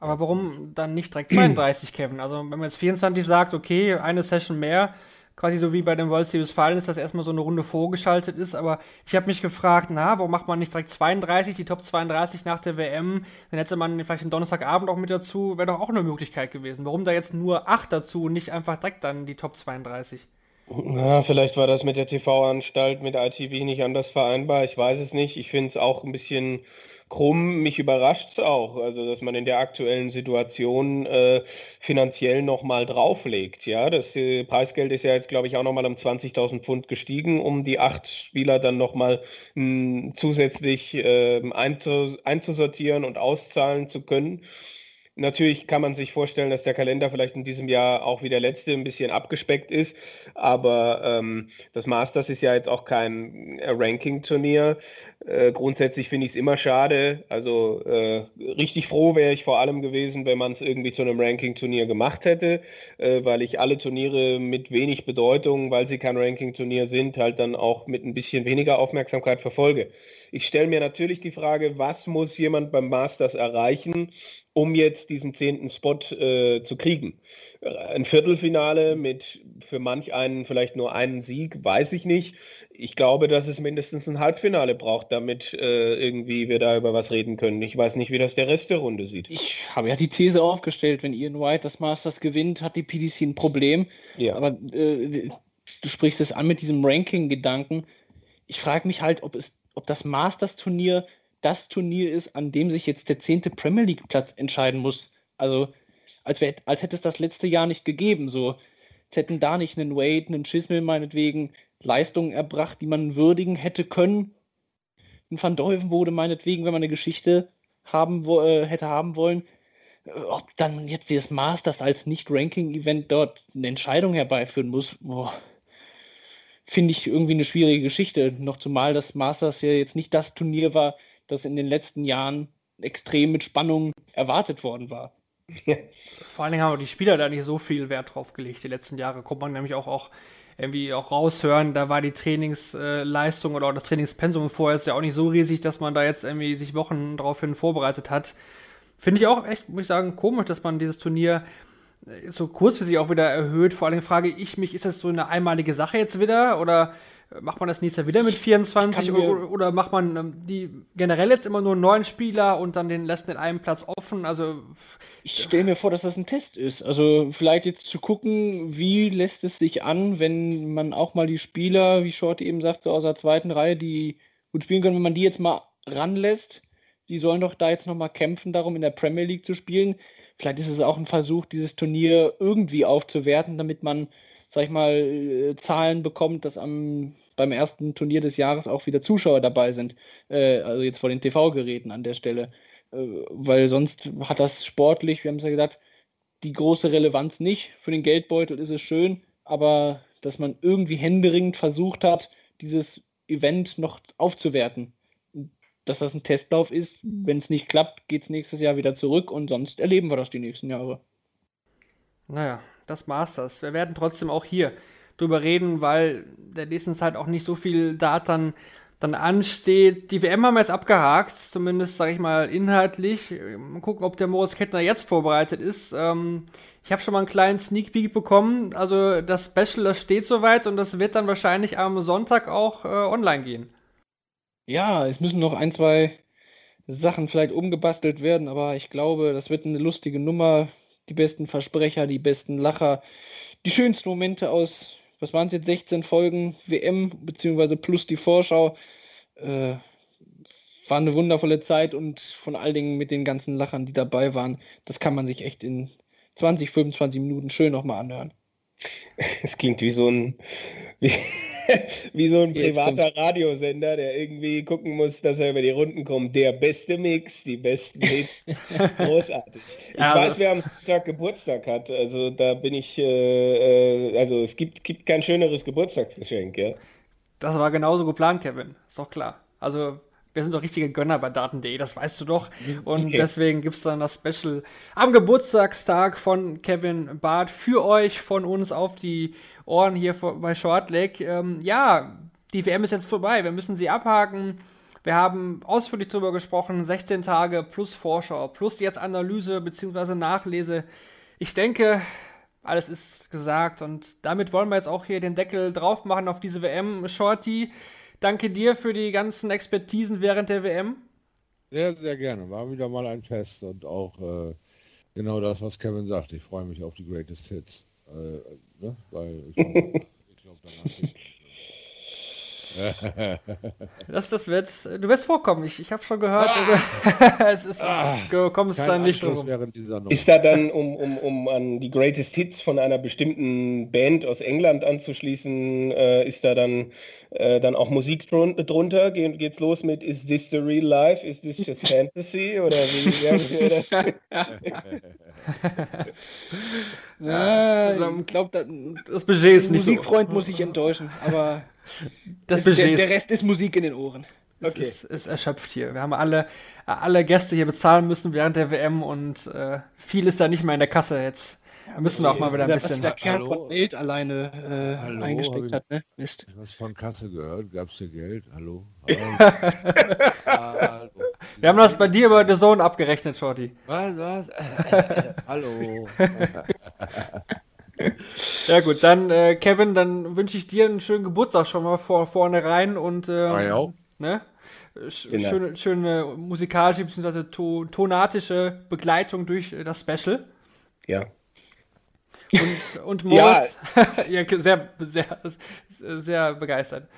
Aber warum dann nicht direkt 32, Kevin? Also wenn man jetzt 24 sagt, okay, eine Session mehr, quasi so wie bei den World Series Finals, dass erstmal so eine Runde vorgeschaltet ist, aber ich habe mich gefragt, na, warum macht man nicht direkt 32, die Top 32 nach der WM? Dann hätte man vielleicht den Donnerstagabend auch mit dazu, wäre doch auch eine Möglichkeit gewesen. Warum da jetzt nur 8 dazu und nicht einfach direkt dann die Top 32? Na, vielleicht war das mit der TV-Anstalt, mit ITV nicht anders vereinbar. Ich weiß es nicht. Ich finde es auch ein bisschen krumm. Mich überrascht es auch, also dass man in der aktuellen Situation äh, finanziell nochmal drauflegt. Ja, das äh, Preisgeld ist ja jetzt, glaube ich, auch nochmal um 20.000 Pfund gestiegen, um die acht Spieler dann nochmal mh, zusätzlich äh, einzu, einzusortieren und auszahlen zu können. Natürlich kann man sich vorstellen, dass der Kalender vielleicht in diesem Jahr auch wie der letzte ein bisschen abgespeckt ist, aber ähm, das Masters ist ja jetzt auch kein äh, Ranking-Turnier. Äh, grundsätzlich finde ich es immer schade. Also äh, richtig froh wäre ich vor allem gewesen, wenn man es irgendwie zu einem Ranking-Turnier gemacht hätte, äh, weil ich alle Turniere mit wenig Bedeutung, weil sie kein Ranking-Turnier sind, halt dann auch mit ein bisschen weniger Aufmerksamkeit verfolge. Ich stelle mir natürlich die Frage, was muss jemand beim Masters erreichen, um jetzt diesen zehnten Spot äh, zu kriegen. Ein Viertelfinale mit für manch einen vielleicht nur einen Sieg, weiß ich nicht. Ich glaube, dass es mindestens ein Halbfinale braucht, damit äh, irgendwie wir da über was reden können. Ich weiß nicht, wie das der Rest der Runde sieht. Ich habe ja die These aufgestellt, wenn Ian White das Masters gewinnt, hat die PDC ein Problem. Ja. Aber äh, du sprichst es an mit diesem Ranking-Gedanken. Ich frage mich halt, ob, es, ob das Masters-Turnier das Turnier ist, an dem sich jetzt der zehnte Premier League-Platz entscheiden muss. Also als, wär, als hätte es das letzte Jahr nicht gegeben. So, es hätten da nicht einen Wade, einen Chisnell meinetwegen Leistungen erbracht, die man würdigen hätte können. Ein Van Deuven wurde meinetwegen, wenn man eine Geschichte haben wo, äh, hätte haben wollen, äh, ob dann jetzt dieses Masters als Nicht-Ranking-Event dort eine Entscheidung herbeiführen muss, finde ich irgendwie eine schwierige Geschichte. Noch zumal das Masters ja jetzt nicht das Turnier war, das in den letzten Jahren extrem mit Spannung erwartet worden war. Vor allen Dingen haben die Spieler da nicht so viel Wert drauf gelegt. Die letzten Jahre kommt man nämlich auch, auch irgendwie auch raushören, da war die Trainingsleistung oder auch das Trainingspensum vorher jetzt ja auch nicht so riesig, dass man da jetzt irgendwie sich Wochen daraufhin vorbereitet hat. Finde ich auch echt, muss ich sagen, komisch, dass man dieses Turnier äh, so kurzfristig auch wieder erhöht. Vor allem frage ich mich, ist das so eine einmalige Sache jetzt wieder oder macht man das nächstes Jahr wieder mit 24 oder, oder, macht man ähm, die generell jetzt immer nur neun Spieler und dann den lässt den einen Platz offen? Also ich stelle mir vor, dass das ein Test ist. Also vielleicht jetzt zu gucken, wie lässt es sich an, wenn man auch mal die Spieler, wie Shorty eben sagte, aus der zweiten Reihe, die gut spielen können, wenn man die jetzt mal ranlässt, die sollen doch da jetzt nochmal kämpfen, darum in der Premier League zu spielen. Vielleicht ist es auch ein Versuch, dieses Turnier irgendwie aufzuwerten, damit man sag ich mal, äh, Zahlen bekommt, dass am, beim ersten Turnier des Jahres auch wieder Zuschauer dabei sind. Äh, also jetzt vor den TV-Geräten an der Stelle. äh, weil sonst hat das sportlich, wir haben es ja gesagt, die große Relevanz nicht. Für den Geldbeutel ist es schön, aber dass man irgendwie händeringend versucht hat, dieses Event noch aufzuwerten. Dass das ein Testlauf ist, wenn es nicht klappt, geht es nächstes Jahr wieder zurück und sonst erleben wir das die nächsten Jahre. Naja, das Masters. Wir werden trotzdem auch hier drüber reden, weil der nächsten Zeit auch nicht so viel Daten dann ansteht. Die WM haben wir jetzt abgehakt, zumindest sage ich mal inhaltlich. Mal gucken, ob der Moritz Kettner jetzt vorbereitet ist. Ähm, ich habe schon mal einen kleinen Sneak Peek bekommen. Also das Special, das steht soweit und das wird dann wahrscheinlich am Sonntag auch äh, online gehen. Ja, es müssen noch ein, zwei Sachen vielleicht umgebastelt werden, aber ich glaube, das wird eine lustige Nummer. Die besten Versprecher, die besten Lacher, die schönsten Momente aus was waren es jetzt, 16 Folgen WM, beziehungsweise plus die Vorschau. Äh, war eine wundervolle Zeit und von allen Dingen mit den ganzen Lachern, die dabei waren, das kann man sich echt in 20, 25 Minuten schön nochmal anhören. Es klingt wie so ein, wie, wie so ein privater Radiosender, der irgendwie gucken muss, dass er über die Runden kommt. Der beste Mix, die besten Hits. Großartig. Ich ja, weiß, wer am Tag Geburtstag hat. Also da bin ich, äh, äh, also es gibt, gibt kein schöneres Geburtstagsgeschenk, ja. Das war genauso geplant, Kevin. Ist doch klar. Also wir sind doch richtige Gönner bei Daten.de, das weißt du doch. Und okay. deswegen gibt es dann das Special am Geburtstagstag von Kevin Barth für euch, von uns auf die Ohren hier bei Shortleg. Ähm, ja, die WM ist jetzt vorbei. Wir müssen sie abhaken. Wir haben ausführlich darüber gesprochen. 16 Tage plus Vorschau, plus jetzt Analyse bzw. Nachlese. Ich denke, alles ist gesagt und damit wollen wir jetzt auch hier den Deckel drauf machen auf diese WM. Shorty, danke dir für die ganzen Expertisen während der WM. Sehr, sehr gerne. War wieder mal ein Test und auch äh, genau das, was Kevin sagt. Ich freue mich auf die Greatest Hits. Äh, ne? Weil ich glaube, glaub, danach das, das wird, du wirst vorkommen. Ich, ich habe schon gehört, ah, es ist, ah, du kommst da nicht drum. Ist da dann, um, um, um an die Greatest Hits von einer bestimmten Band aus England anzuschließen, äh, ist da dann, äh, dann auch Musik drun drunter? Ge geht's los mit Is this the real life? Is this just fantasy? Oder wie das? ja, ich glaube, das Budget ist nicht Musikfreund so. muss ich enttäuschen, aber das Budget der, der Rest ist Musik in den Ohren. Okay. Es ist, ist, erschöpft hier. Wir haben alle, alle Gäste hier bezahlen müssen während der WM und äh, viel ist da nicht mehr in der Kasse jetzt. Da müssen wir auch mal wieder ein bisschen. Was der Kerl von Geld alleine äh, Hallo, eingesteckt hat, ne? Mist. Was von Kasse gehört? Gab es dir Geld? Hallo? Hallo. Wir haben das bei dir über den Sohn abgerechnet, Shorty. Was, was? Hallo. Ja gut, dann äh, Kevin, dann wünsche ich dir einen schönen Geburtstag schon mal vor, vorne rein und äh, ah, ne? Sch genau. schöne, schöne musikalische bzw. To tonatische Begleitung durch äh, das Special. Ja. Und, und Moritz, ja. ja, sehr, sehr, sehr begeistert.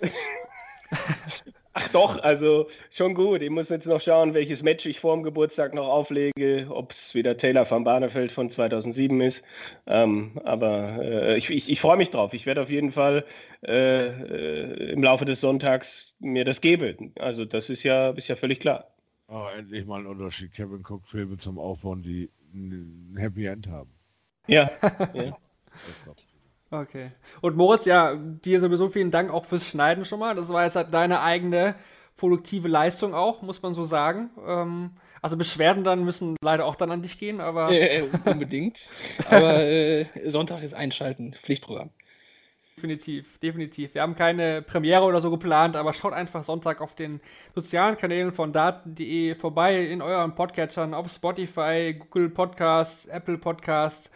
Ach doch, also schon gut. Ich muss jetzt noch schauen, welches Match ich vor dem Geburtstag noch auflege, ob es wieder Taylor van Barneveld von 2007 ist. Ähm, aber äh, ich, ich, ich freue mich drauf. Ich werde auf jeden Fall äh, äh, im Laufe des Sonntags mir das geben. Also das ist ja, ist ja völlig klar. Oh, endlich mal ein Unterschied. Kevin guckt Filme zum Aufbauen, die ein Happy End haben. Ja. ja. Okay. Und Moritz, ja, dir sowieso vielen Dank auch fürs Schneiden schon mal. Das war jetzt halt deine eigene produktive Leistung auch, muss man so sagen. Ähm, also Beschwerden dann müssen leider auch dann an dich gehen, aber. Äh, unbedingt. aber äh, Sonntag ist einschalten, Pflichtprogramm. Definitiv, definitiv. Wir haben keine Premiere oder so geplant, aber schaut einfach Sonntag auf den sozialen Kanälen von daten.de vorbei, in euren Podcatchern, auf Spotify, Google Podcasts, Apple Podcasts.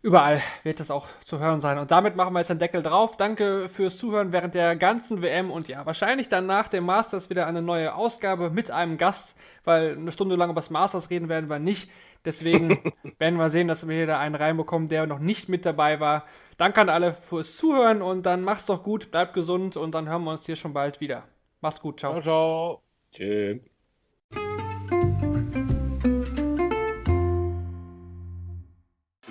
Überall wird das auch zu hören sein. Und damit machen wir jetzt den Deckel drauf. Danke fürs Zuhören während der ganzen WM und ja, wahrscheinlich dann nach dem Masters wieder eine neue Ausgabe mit einem Gast, weil eine Stunde lang über das Masters reden werden wir nicht. Deswegen werden wir sehen, dass wir hier da einen reinbekommen, der noch nicht mit dabei war. Danke an alle fürs Zuhören und dann macht's doch gut, bleibt gesund und dann hören wir uns hier schon bald wieder. Mach's gut, ciao. Ciao, ciao. Tschüss.